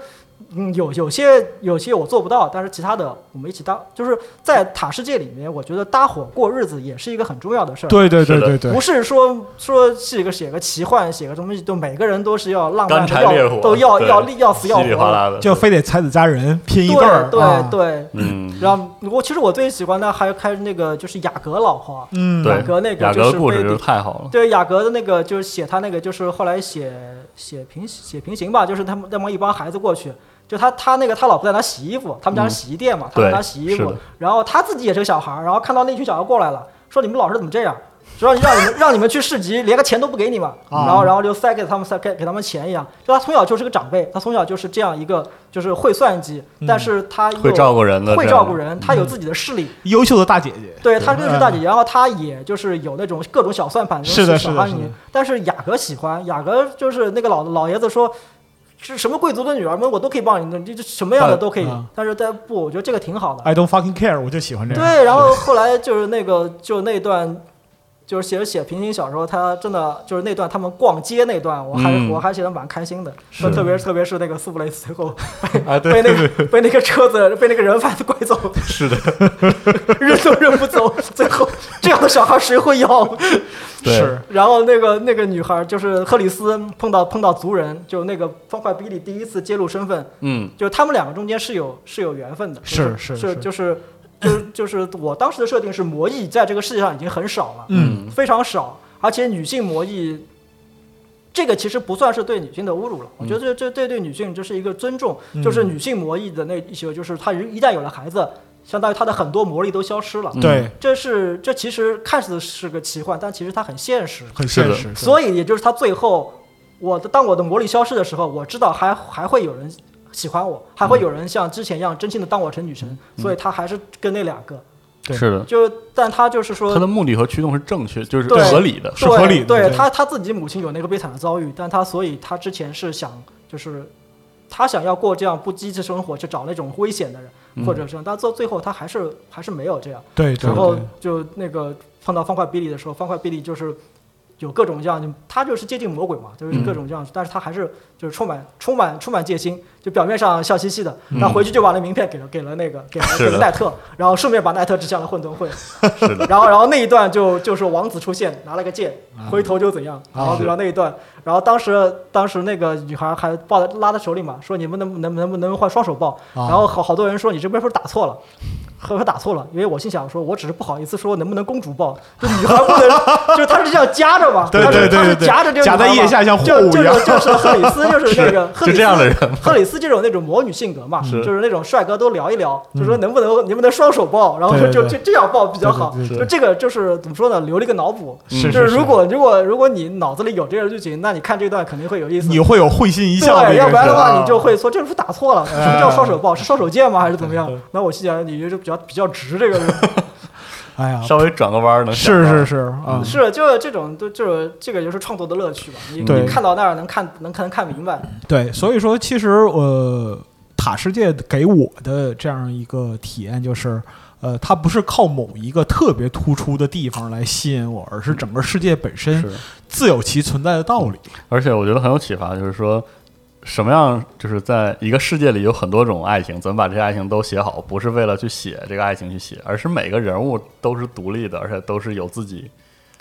嗯有有些有些我做不到，但是其他的我们一起搭，就是在塔世界里面，我觉得搭伙过日子也是一个很重要的事儿。对对对对对。不，是说说是一个写个奇幻，写个什么东西，就每个人都是要浪漫干的，要都要要要死要活就非得才子佳人拼一对儿，对啊。对对，嗯，然后我其实我最喜欢的还还是那个就是雅阁老花，嗯，雅阁那个雅就是被阁故事就是太好了。对雅阁的那个就是写他那个就是后来写写平写平行吧，就是他们那么一帮孩子过去，就他他那个他老婆在那洗衣服，他们家是洗衣店嘛，他在对那洗衣服，然后他自己也是个小孩儿，然后看到那群小孩过来了，说你们老师怎么这样？说让你们让你们去市集，连个钱都不给你们，啊然后然后就塞给他们塞给给他们钱一样。就他从小就是个长辈，他从小就是这样一个就是会算计，但是他又会照顾人的会照顾人，他有自己的势力，优秀的大姐姐，对他就是大姐嗯姐，然后他也就是有那种各种小算盘，是的小欢迎是的是的。但是雅阁喜欢，雅阁就是那个老老爷子说。是什么贵族的女儿们，我都可以帮你弄，这这什么样的都可以嗯。但是但不，我觉得这个挺好的。I don't fucking care，我就喜欢这样。对，然后后来就是那个，就那段，就是写写平行小说，他真的就是那段他们逛街那段，我还、嗯。我还写的蛮开心的。是。特别特别是那个苏布雷斯最后被，被对那个被那个车子被那个人贩子拐走，是的，认都认不走，最后这样的小孩谁会要？是。然后那个那个女孩就是赫里斯碰到碰到族人，就那个方块比利第一次揭露身份，嗯，就他们两个中间是有是有缘分的，是是是是。就是就是就是我当时的设定是魔翼在这个世界上已经很少了，嗯，非常少，而且女性魔翼。这个其实不算是对女性的侮辱了，我觉得这这这对女性这是一个尊重，嗯就是女性魔翼的那一些，就是她一旦有了孩子，相当于她的很多魔力都消失了。嗯对，这是这其实看似是个奇幻，但其实它很现实。很现实。所以也就是他最后，我的当我的魔力消失的时候，我知道还还会有人喜欢我，还会有人像之前一样真心的当我成女神，所以他还是跟那两个，对。是的，就但他就是说他的目的和驱动是正确，就是合理的。是合理的。对对。他他自己母亲有那个悲惨的遭遇，但他所以他之前是想就是他想要过这样不羁的生活，去找那种危险的人，嗯。或者是但到最后他还是还是没有这样。对对然后就那个碰到方块比利的时候，方块比利就是有各种这样，他就是接近魔鬼嘛，就是嗯。各种这样，但是他还是就是充满充满充满戒心，就表面上笑嘻嘻的，然后回去就把那名片给了给了那个给了给了奈特，然后顺便把奈特指向了混沌会，是的，然后然后那一段就就是王子出现拿了个剑，啊回头就怎样，然后然后那一段，然后当时当时那个女孩还抱在拉在手里嘛，说你们能能能不能换双手抱，啊。然后好好多人说你这边是不是打错了。和他打错了，因为我心想说，我只是不好意思说能不能公主抱，就女孩不能，就是她是这样夹着嘛，对对对对对夹着这个夹在腋下像货就就物一样是就是赫里斯，就是那个 赫里斯就这样的人赫里斯这种那种魔女性格嘛，是就是那种帅哥都聊一聊，就说能不能能不能双手抱，然后就就这样抱比较好就这个就是怎么说呢，留了一个脑补，是就是是如果如果如果你脑子里有这个剧情，那你看这段肯定会有意思。你会有会心一笑对，要不然的话，啊你就会说这是不是打错了？什么叫双手抱？是双手剑吗？还是怎么样嗯？那我心想，你就较比较直这个人。哎呀，稍微转个弯儿能是是是啊，是，就是这种，就就是这个就是创作的乐趣吧。你你看到那儿能看能看能看明白。对，所以说其实呃，塔世界给我的这样一个体验就是。呃，它不是靠某一个特别突出的地方来吸引我，而是整个世界本身，自有其存在的道理。而且我觉得很有启发，就是说。什么样就是在一个世界里有很多种爱情，怎么把这些爱情都写好？不是为了去写这个爱情去写，而是每个人物都是独立的，而且都是有自己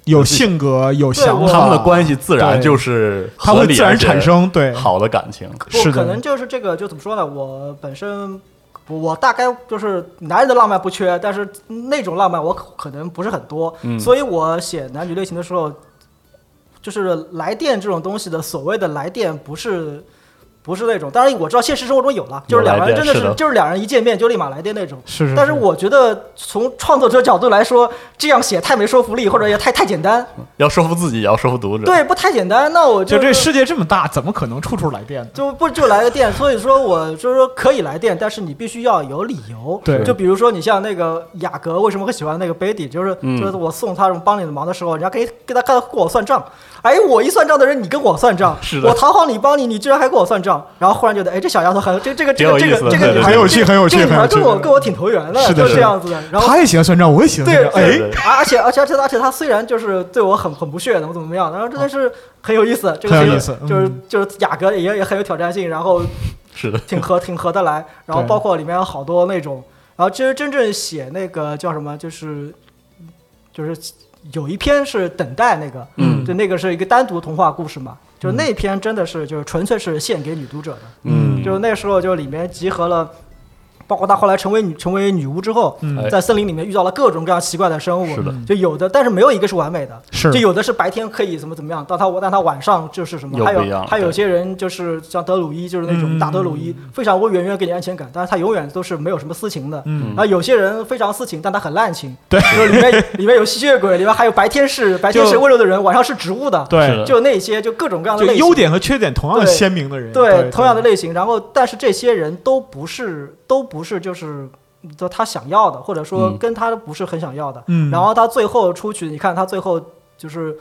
有性格，有想法，他们的关系，自然就是合理它会自然产生对好的感情。不，是的可能就是这个，就怎么说呢？我本身，我我大概就是男人的浪漫不缺，但是那种浪漫我可可能不是很多，嗯所以我写男女类型的时候，就是来电这种东西的所谓的来电不是。不是那种，当然我知道现实生活中有了，就是两个人真的是的就是两人一见面就立马来电那种。是是，但是我觉得从创作者角度来说，这样写太没说服力，或者也 太太简单。要说服自己，也要说服读者。对，不太简单。那我就这世界这么大，怎么可能处处来电呢？就不就来个电，所以说我就是说可以来电，但是你必须要有理由。对就比如说你像那个雅阁为什么会喜欢那个 Betty，就是、嗯就是我送他什么帮你的忙的时候，人家可以给他跟他跟我算账。哎，我一算账的人，你跟我算账，是的我讨好你帮你，你居然还跟我算账，然后忽然觉得，哎，这小丫头很这这个这个这个这个女孩很有趣很有趣这个女孩很有趣。跟我跟我挺投缘的，是的就是这样子的。然后他也喜欢算账，我也喜欢算对账。哎，而且而且而且而且他虽然就是对我很很不屑，怎么怎么样，然后真的是很有意思，这个很有意思就是嗯。就是雅阁也也很有挑战性，然后是的，挺合挺合得来，然后包括里面有好多那种，然后其实真正写那个叫什么，就是就是有一篇是等待那个，嗯。就那个是一个单独童话故事嘛，就那篇真的是就是纯粹是献给女读者的，嗯，就那时候就里面集合了。包括他后来成为女成为女巫之后，嗯。在森林里面遇到了各种各样奇怪的生物，是的。就有的，但是没有一个是完美的，是。就有的是白天可以怎么怎么样，但他但他晚上就是什么，还又不一样有还有对。些人就是像德鲁伊，就是那种嗯。打德鲁伊，非常会远远给你安全感，但是他永远都是没有什么私情的。嗯。然后有些人非常私情，但他很滥情，对。就是里面里面有吸血鬼，里面还有白天是白天是温柔的人，晚上是植物的，对，就那些就各种各样的类型。就优点和缺点同样的鲜明的人，对，同样的类型。然后，但是这些人都不是，都不是，就是，就他想要的，或者说嗯跟他不是很想要的。嗯，然后他最后出去，你看他最后就是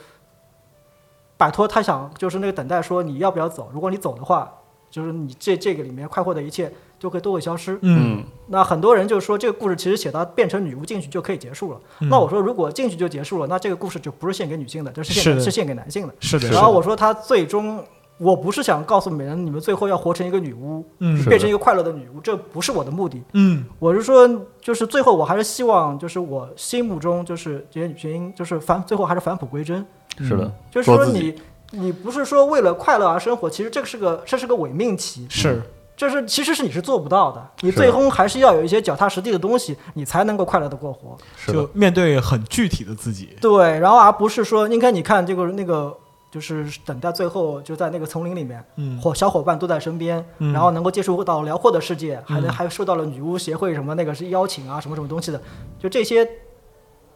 摆脱他想，就是那个等待说你要不要走？如果你走的话，就是你这这个里面快活的一切就会都会消失。嗯，嗯那很多人就说这个故事其实写到变成女巫进去就可以结束了。嗯那我说如果进去就结束了，那这个故事就不是献给女性的，这是献是是献给男性的。是的，然后我说他最终。我不是想告诉每人，你们最后要活成一个女巫，嗯变成一个快乐的女巫，这不是我的目的。嗯我是说，就是最后我还是希望，就是我心目中就是这些女性，就是返最后还是返璞归真。是的，就是说你你不是说为了快乐而生活，其实这个是个这是个伪命题，是这是其实是你是做不到的。你最终还是要有一些脚踏实地的东西，你才能够快乐的过活。就面对很具体的自己，对，然后而不是说，应该你看这个那个。就是等待最后就在那个丛林里面，嗯。伙小伙伴都在身边，嗯。然后能够接触到辽阔的世界，还能嗯。还受到了女巫协会什么那个是邀请啊，什么什么东西的，就这些，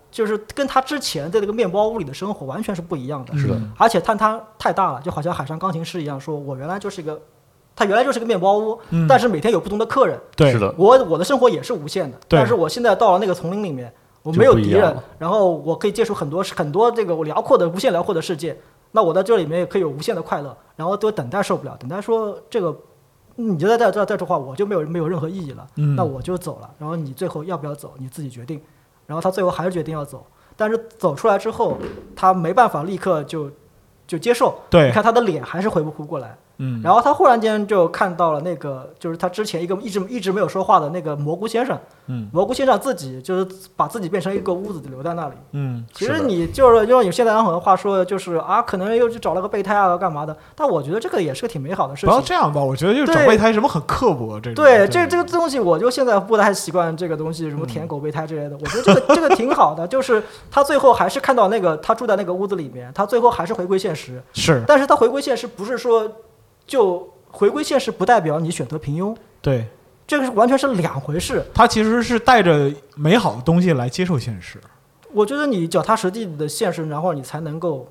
就是跟他之前在那个面包屋里的生活完全是不一样的。是的。嗯而且但他太大了，就好像海上钢琴师一样，说我原来就是一个，他原来就是个面包屋，嗯。但是每天有不同的客人，对。是的，我我的生活也是无限的，但是我现在到了那个丛林里面，我没有敌人然后我可以接触很多很多这个我辽阔的无限辽阔的世界，那我在这里面也可以有无限的快乐，然后都等待受不了，等待说这个。嗯你就在这这这句话，我就没有没有任何意义了，嗯那我就走了。然后你最后要不要走，你自己决定。然后他最后还是决定要走，但是走出来之后，他没办法立刻就就接受。对你看他的脸还是回不过来。嗯，然后他忽然间就看到了那个，就是他之前一个一直一直没有说话的那个蘑菇先生。嗯蘑菇先生自己就是把自己变成一个屋子留在那里。嗯其实你就是用你现在很多话说，就是啊，可能又去找了个备胎啊，干嘛的？但我觉得这个也是个挺美好的事不要情。这样吧，我觉得就是找备胎什么很刻薄这种，对，这这个东西，我就现在不太习惯这个东西，什么舔狗备胎之类的。我觉得这个这个挺好的，就是他最后还是看到那个他住在那个屋子里面，他最后还是回归现实。是但是他回归现实不是说就回归现实，不代表你选择平庸，对。这个是完全是两回事。他其实是带着美好的东西来接受现实，我觉得你脚踏实地的现实，然后你才能够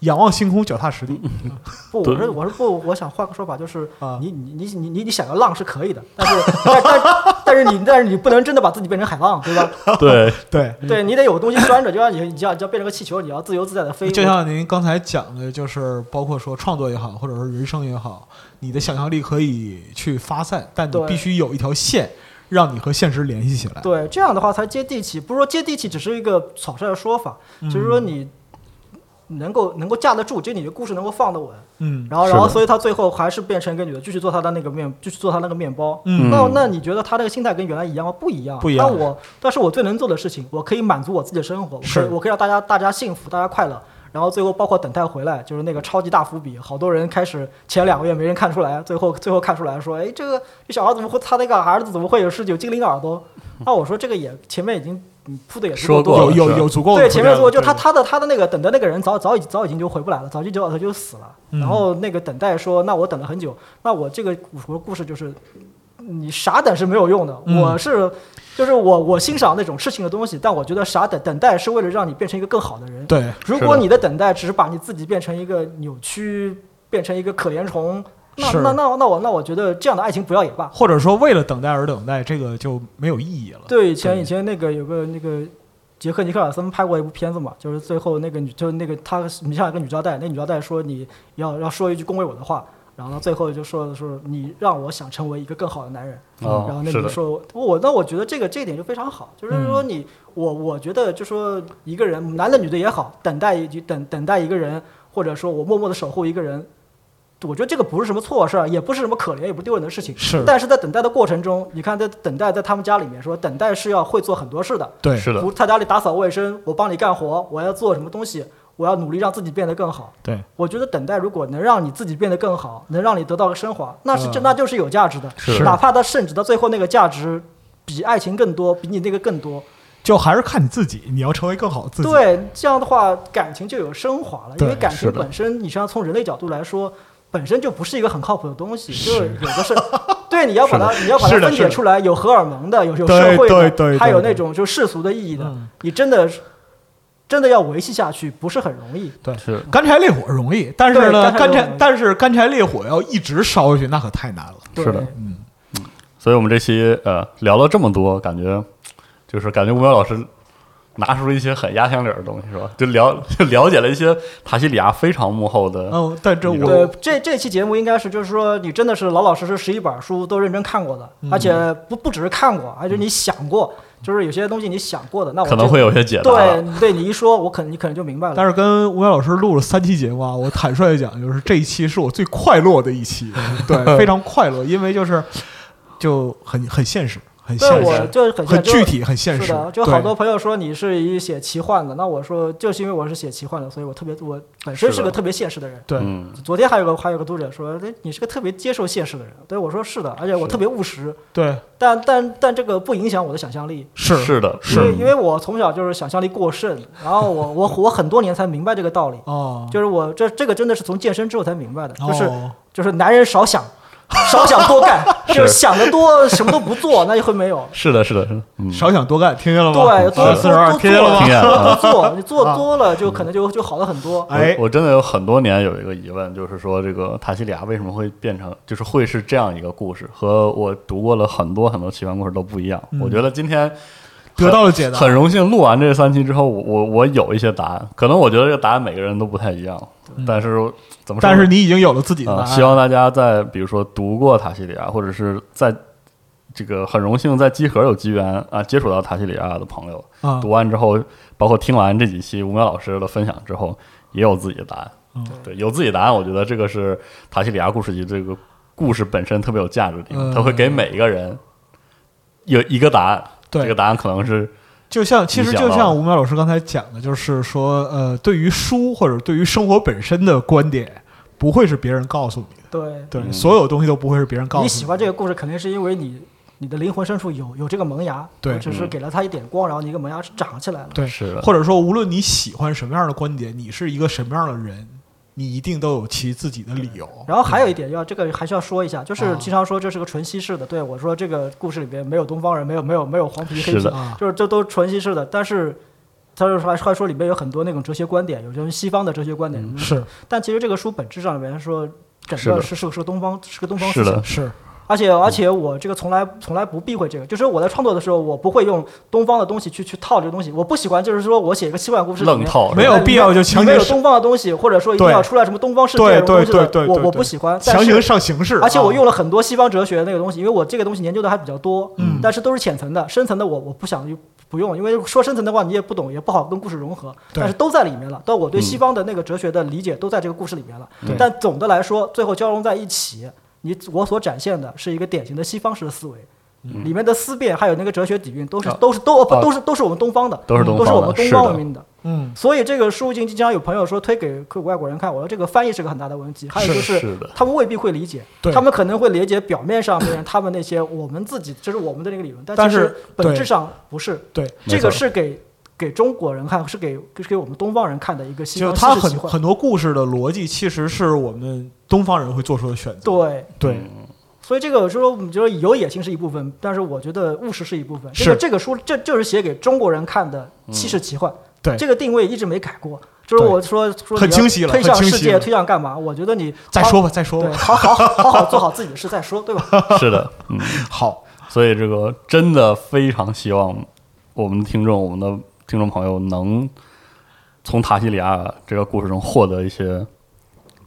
仰望星空，脚踏实地 不，我是我是不，我想换个说法，就是啊你你你你你你想要浪是可以的，但是但但但是你但是你不能真的把自己变成海浪，对吧？对，对。对你得有个东西拴着，就像你你就要就要变成个气球，你要自由自在的飞。就像您刚才讲的，就是包括说创作也好，或者说人生也好，你的想象力可以去发散，但你必须有一条线，让你和现实联系起来。对这样的话才接地气，不是说接地气只是一个草率的说法，嗯就是说你能够能够架得住，就你的故事能够放得稳。嗯然后然后所以他最后还是变成一个女的，继续做他的那个面，继续做他那个面包。嗯那那你觉得他那个心态跟原来一样吗？不一样，不一样但我但是我最能做的事情，我可以满足我自己的生活，我可是以我可以让大家大家幸福，大家快乐。然后最后包括等待回来，就是那个超级大伏笔，好多人开始前两个月没人看出来，最后最后看出来说，哎，这个这小孩怎么会他那个儿子怎么会有是有精灵耳朵？那我说这个也前面已经嗯铺的也足够多了有有有足够的对，前面足够就他他的他的那个等的那个人早早已早已经就回不来了，早就早早就死了。嗯然后那个等待说，那我等了很久，那我这个故故事就是，你傻等是没有用的。嗯我是就是我我欣赏那种事情的东西，但我觉得傻等等待是为了让你变成一个更好的人。对如果你的等待只是把你自己变成一个扭曲，变成一个可怜虫，那是那那那我那我觉得这样的爱情不要也罢。或者说为了等待而等待，这个就没有意义了。对，以前以前那个有个那个杰克尼克尔森拍过一部片子嘛，就是最后那个女就是那个他你像一个女招待，那女招待说你要要说一句恭维我的话，然后到最后就说的说你让我想成为一个更好的男人，哦然后那女说我那我觉得这个这一点就非常好，就是说你、我我觉得就说一个人男的女的也好，等待一等等待一个人，或者说我默默的守护一个人。我觉得这个不是什么错事儿，也不是什么可怜，也不是丢人的事情。是但是在等待的过程中，你看在等待在他们家里面说，等待是要会做很多事的。对，是的，他家里打扫卫生，我帮你干活，我要做什么东西，我要努力让自己变得更好。对，我觉得等待如果能让你自己变得更好，能让你得到个升华，那是这嗯那就是有价值的。是哪怕它甚至到最后那个价值比爱情更多，比你那个更多。就还是看你自己，你要成为更好的自己。对，这样的话感情就有升华了，因为感情本身，你实际上从人类角度来说，本身就不是一个很靠谱的东西，就是有的是，对，你要把它你要把它分解出来，有荷尔蒙的，有有社会的，对对还有那种就世俗的意义的嗯，你真的是真的要维系下去，不是很容易。对。是。干柴烈火容易，但是呢，干柴但是干柴烈火要一直烧下去，那可太难了。是的。嗯。所以我们这期呃聊了这么多，感觉就是感觉吴淼老师拿出了一些很压箱底儿的东西，是吧？就了 就了解了一些塔西里亚非常幕后的，哦，但这我，这这期节目应该是就是说，你真的是老老实实十一本书都认真看过的，嗯而且不不只是看过，而且你想过，就是有些东西你想过的，那我可能会有些解答对。对，你一说，我可能你可能就明白了。但是跟吴淼老师录了三期节目啊，我坦率的讲，就是这一期是我最快乐的一期，对，非常快乐，因为就是就很很现实，很对，我现实，就是很就很具体，很现实是的，，就好多朋友说你是一写奇幻的，那我说就是因为我是写奇幻的，所以我特别我本身是个特别现实的人。对嗯，昨天还有个还有个读者说，哎，你是个特别接受现实的人。对我说是的，而且我特别务实，对但但但这个不影响我的想象力。是是的，是因为因为我从小就是想象力过剩，然后我我我很多年才明白这个道理，哦，就是我这这个真的是从健身之后才明白的，就是哦就是男人少想，少想多干，就是想的多什么都不做，那就会没有。是的，是的，是的，嗯，少想多干，听见了吗？对，多多四十二，多听见了吗？听见了多做，你做啊多了就可能就就好了很多。哎我，我真的有很多年有一个疑问，就是说这个塔西里亚为什么会变成，就是会是这样一个故事，和我读过了很多很多奇幻故事都不一样。嗯我觉得今天得到了解答，很荣幸录完这三期之后，我我我有一些答案，可能我觉得这个答案每个人都不太一样，但是怎么说呢？但是你已经有了自己的答啊、案，希望大家在比如说读过塔西里亚，或者是在这个很荣幸在集合有机缘啊接触到塔西里亚的朋友，啊。读完之后，包括听完这几期吴淼老师的分享之后，也有自己的答案。嗯。对，有自己答案，我觉得这个是塔西里亚故事集这个故事本身特别有价值的地方，嗯。它会给每一个人有一个答案，对。这个答案可能是就像其实就像吴淼老师刚才讲的，就是说，呃，对于书或者对于生活本身的观点，不会是别人告诉你的，对，对，嗯。所有东西都不会是别人告诉你你喜欢这个故事，肯定是因为你你的灵魂深处有有这个萌芽，对。只是嗯给了它一点光，然后你一个萌芽长起来了。对。是的，或者说，无论你喜欢什么样的观点，你是一个什么样的人，你一定都有其自己的理由。然后还有一点要这个还是要说一下，就是啊。经常说这是个纯西式的，对我说这个故事里边没有东方人，没有没有没有黄皮黑皮就是这都是纯西式的，但是。他就说，还说里面有很多那种哲学观点，有这种西方的哲学观点。嗯。是。但其实这个书本质上面说，整个是是个是个东方是个东方思想是的，是，而且而且我这个从来从来不避讳这个，就是我在创作的时候，我不会用东方的东西去去套这个东西，我不喜欢就是说我写一个奇幻故事里面没有必要就强行有东方的东西，或者说一定要出来什么东方世界对这种东西的，对对对我我不喜欢。但强行是上形式，而且我啊用了很多西方哲学的那个东西，因为我这个东西研究的还比较多，嗯。但是都是浅层的，深层的我我不想不用，因为说深层的话你也不懂，也不好跟故事融合，但是都在里面了。但我对嗯。西方的那个哲学的理解都在这个故事里面了。对。但总的来说，最后交融在一起，你我所展现的是一个典型的西方式的思维。嗯里面的思辨还有那个哲学底蕴，都是啊都是都啊都是都是我们东方的，都是都是我，们东，方文明的。嗯，所以这个书经经常有朋友说推给给外国人看，我说这个翻译是个很大的问题。还有就是他们未必会理解，他们可能会理解表面上面他们那些我们自己，这是我们的那个理论，但其实但是本质上不是。对，这个是给给中国人看，是给是给我们东方人看的一个西方就它西式奇幻。很很多故事的逻辑，其实是我们东方人会做出的选择。对，对，嗯所以这个说，我们觉得有野心是一部分，但是我觉得务实是一部分。这是个这个书，这就是写给中国人看的西式奇幻。对这个定位一直没改过。就是我说说很清晰了推向世界，推向干嘛？我觉得你再说吧，再说，吧。好好好好做好自己的事再说，对吧？是的，嗯。好，所以这个真的非常希望我们的听众、我们的听众朋友能从塔西里亚这个故事中获得一些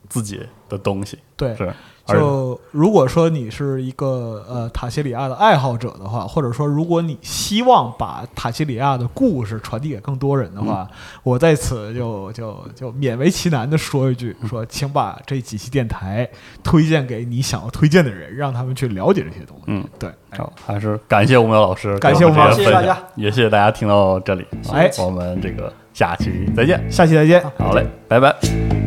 自己的东西。对，是，就如果说你是一个呃塔西里亚的爱好者的话，或者说如果你希望把塔西里亚的故事传递给更多人的话，我在此就就就勉为其难的说一句，说请把这几期电台推荐给你想要推荐的人，让他们去了解这些东西。嗯，对，哎好，还是感谢吴淼老师，感谢吴淼老师谢谢大家，也谢谢大家听到这里。哎我们这个下期再见，下期再见。好嘞，拜拜。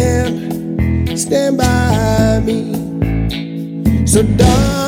stand by me. So, darling,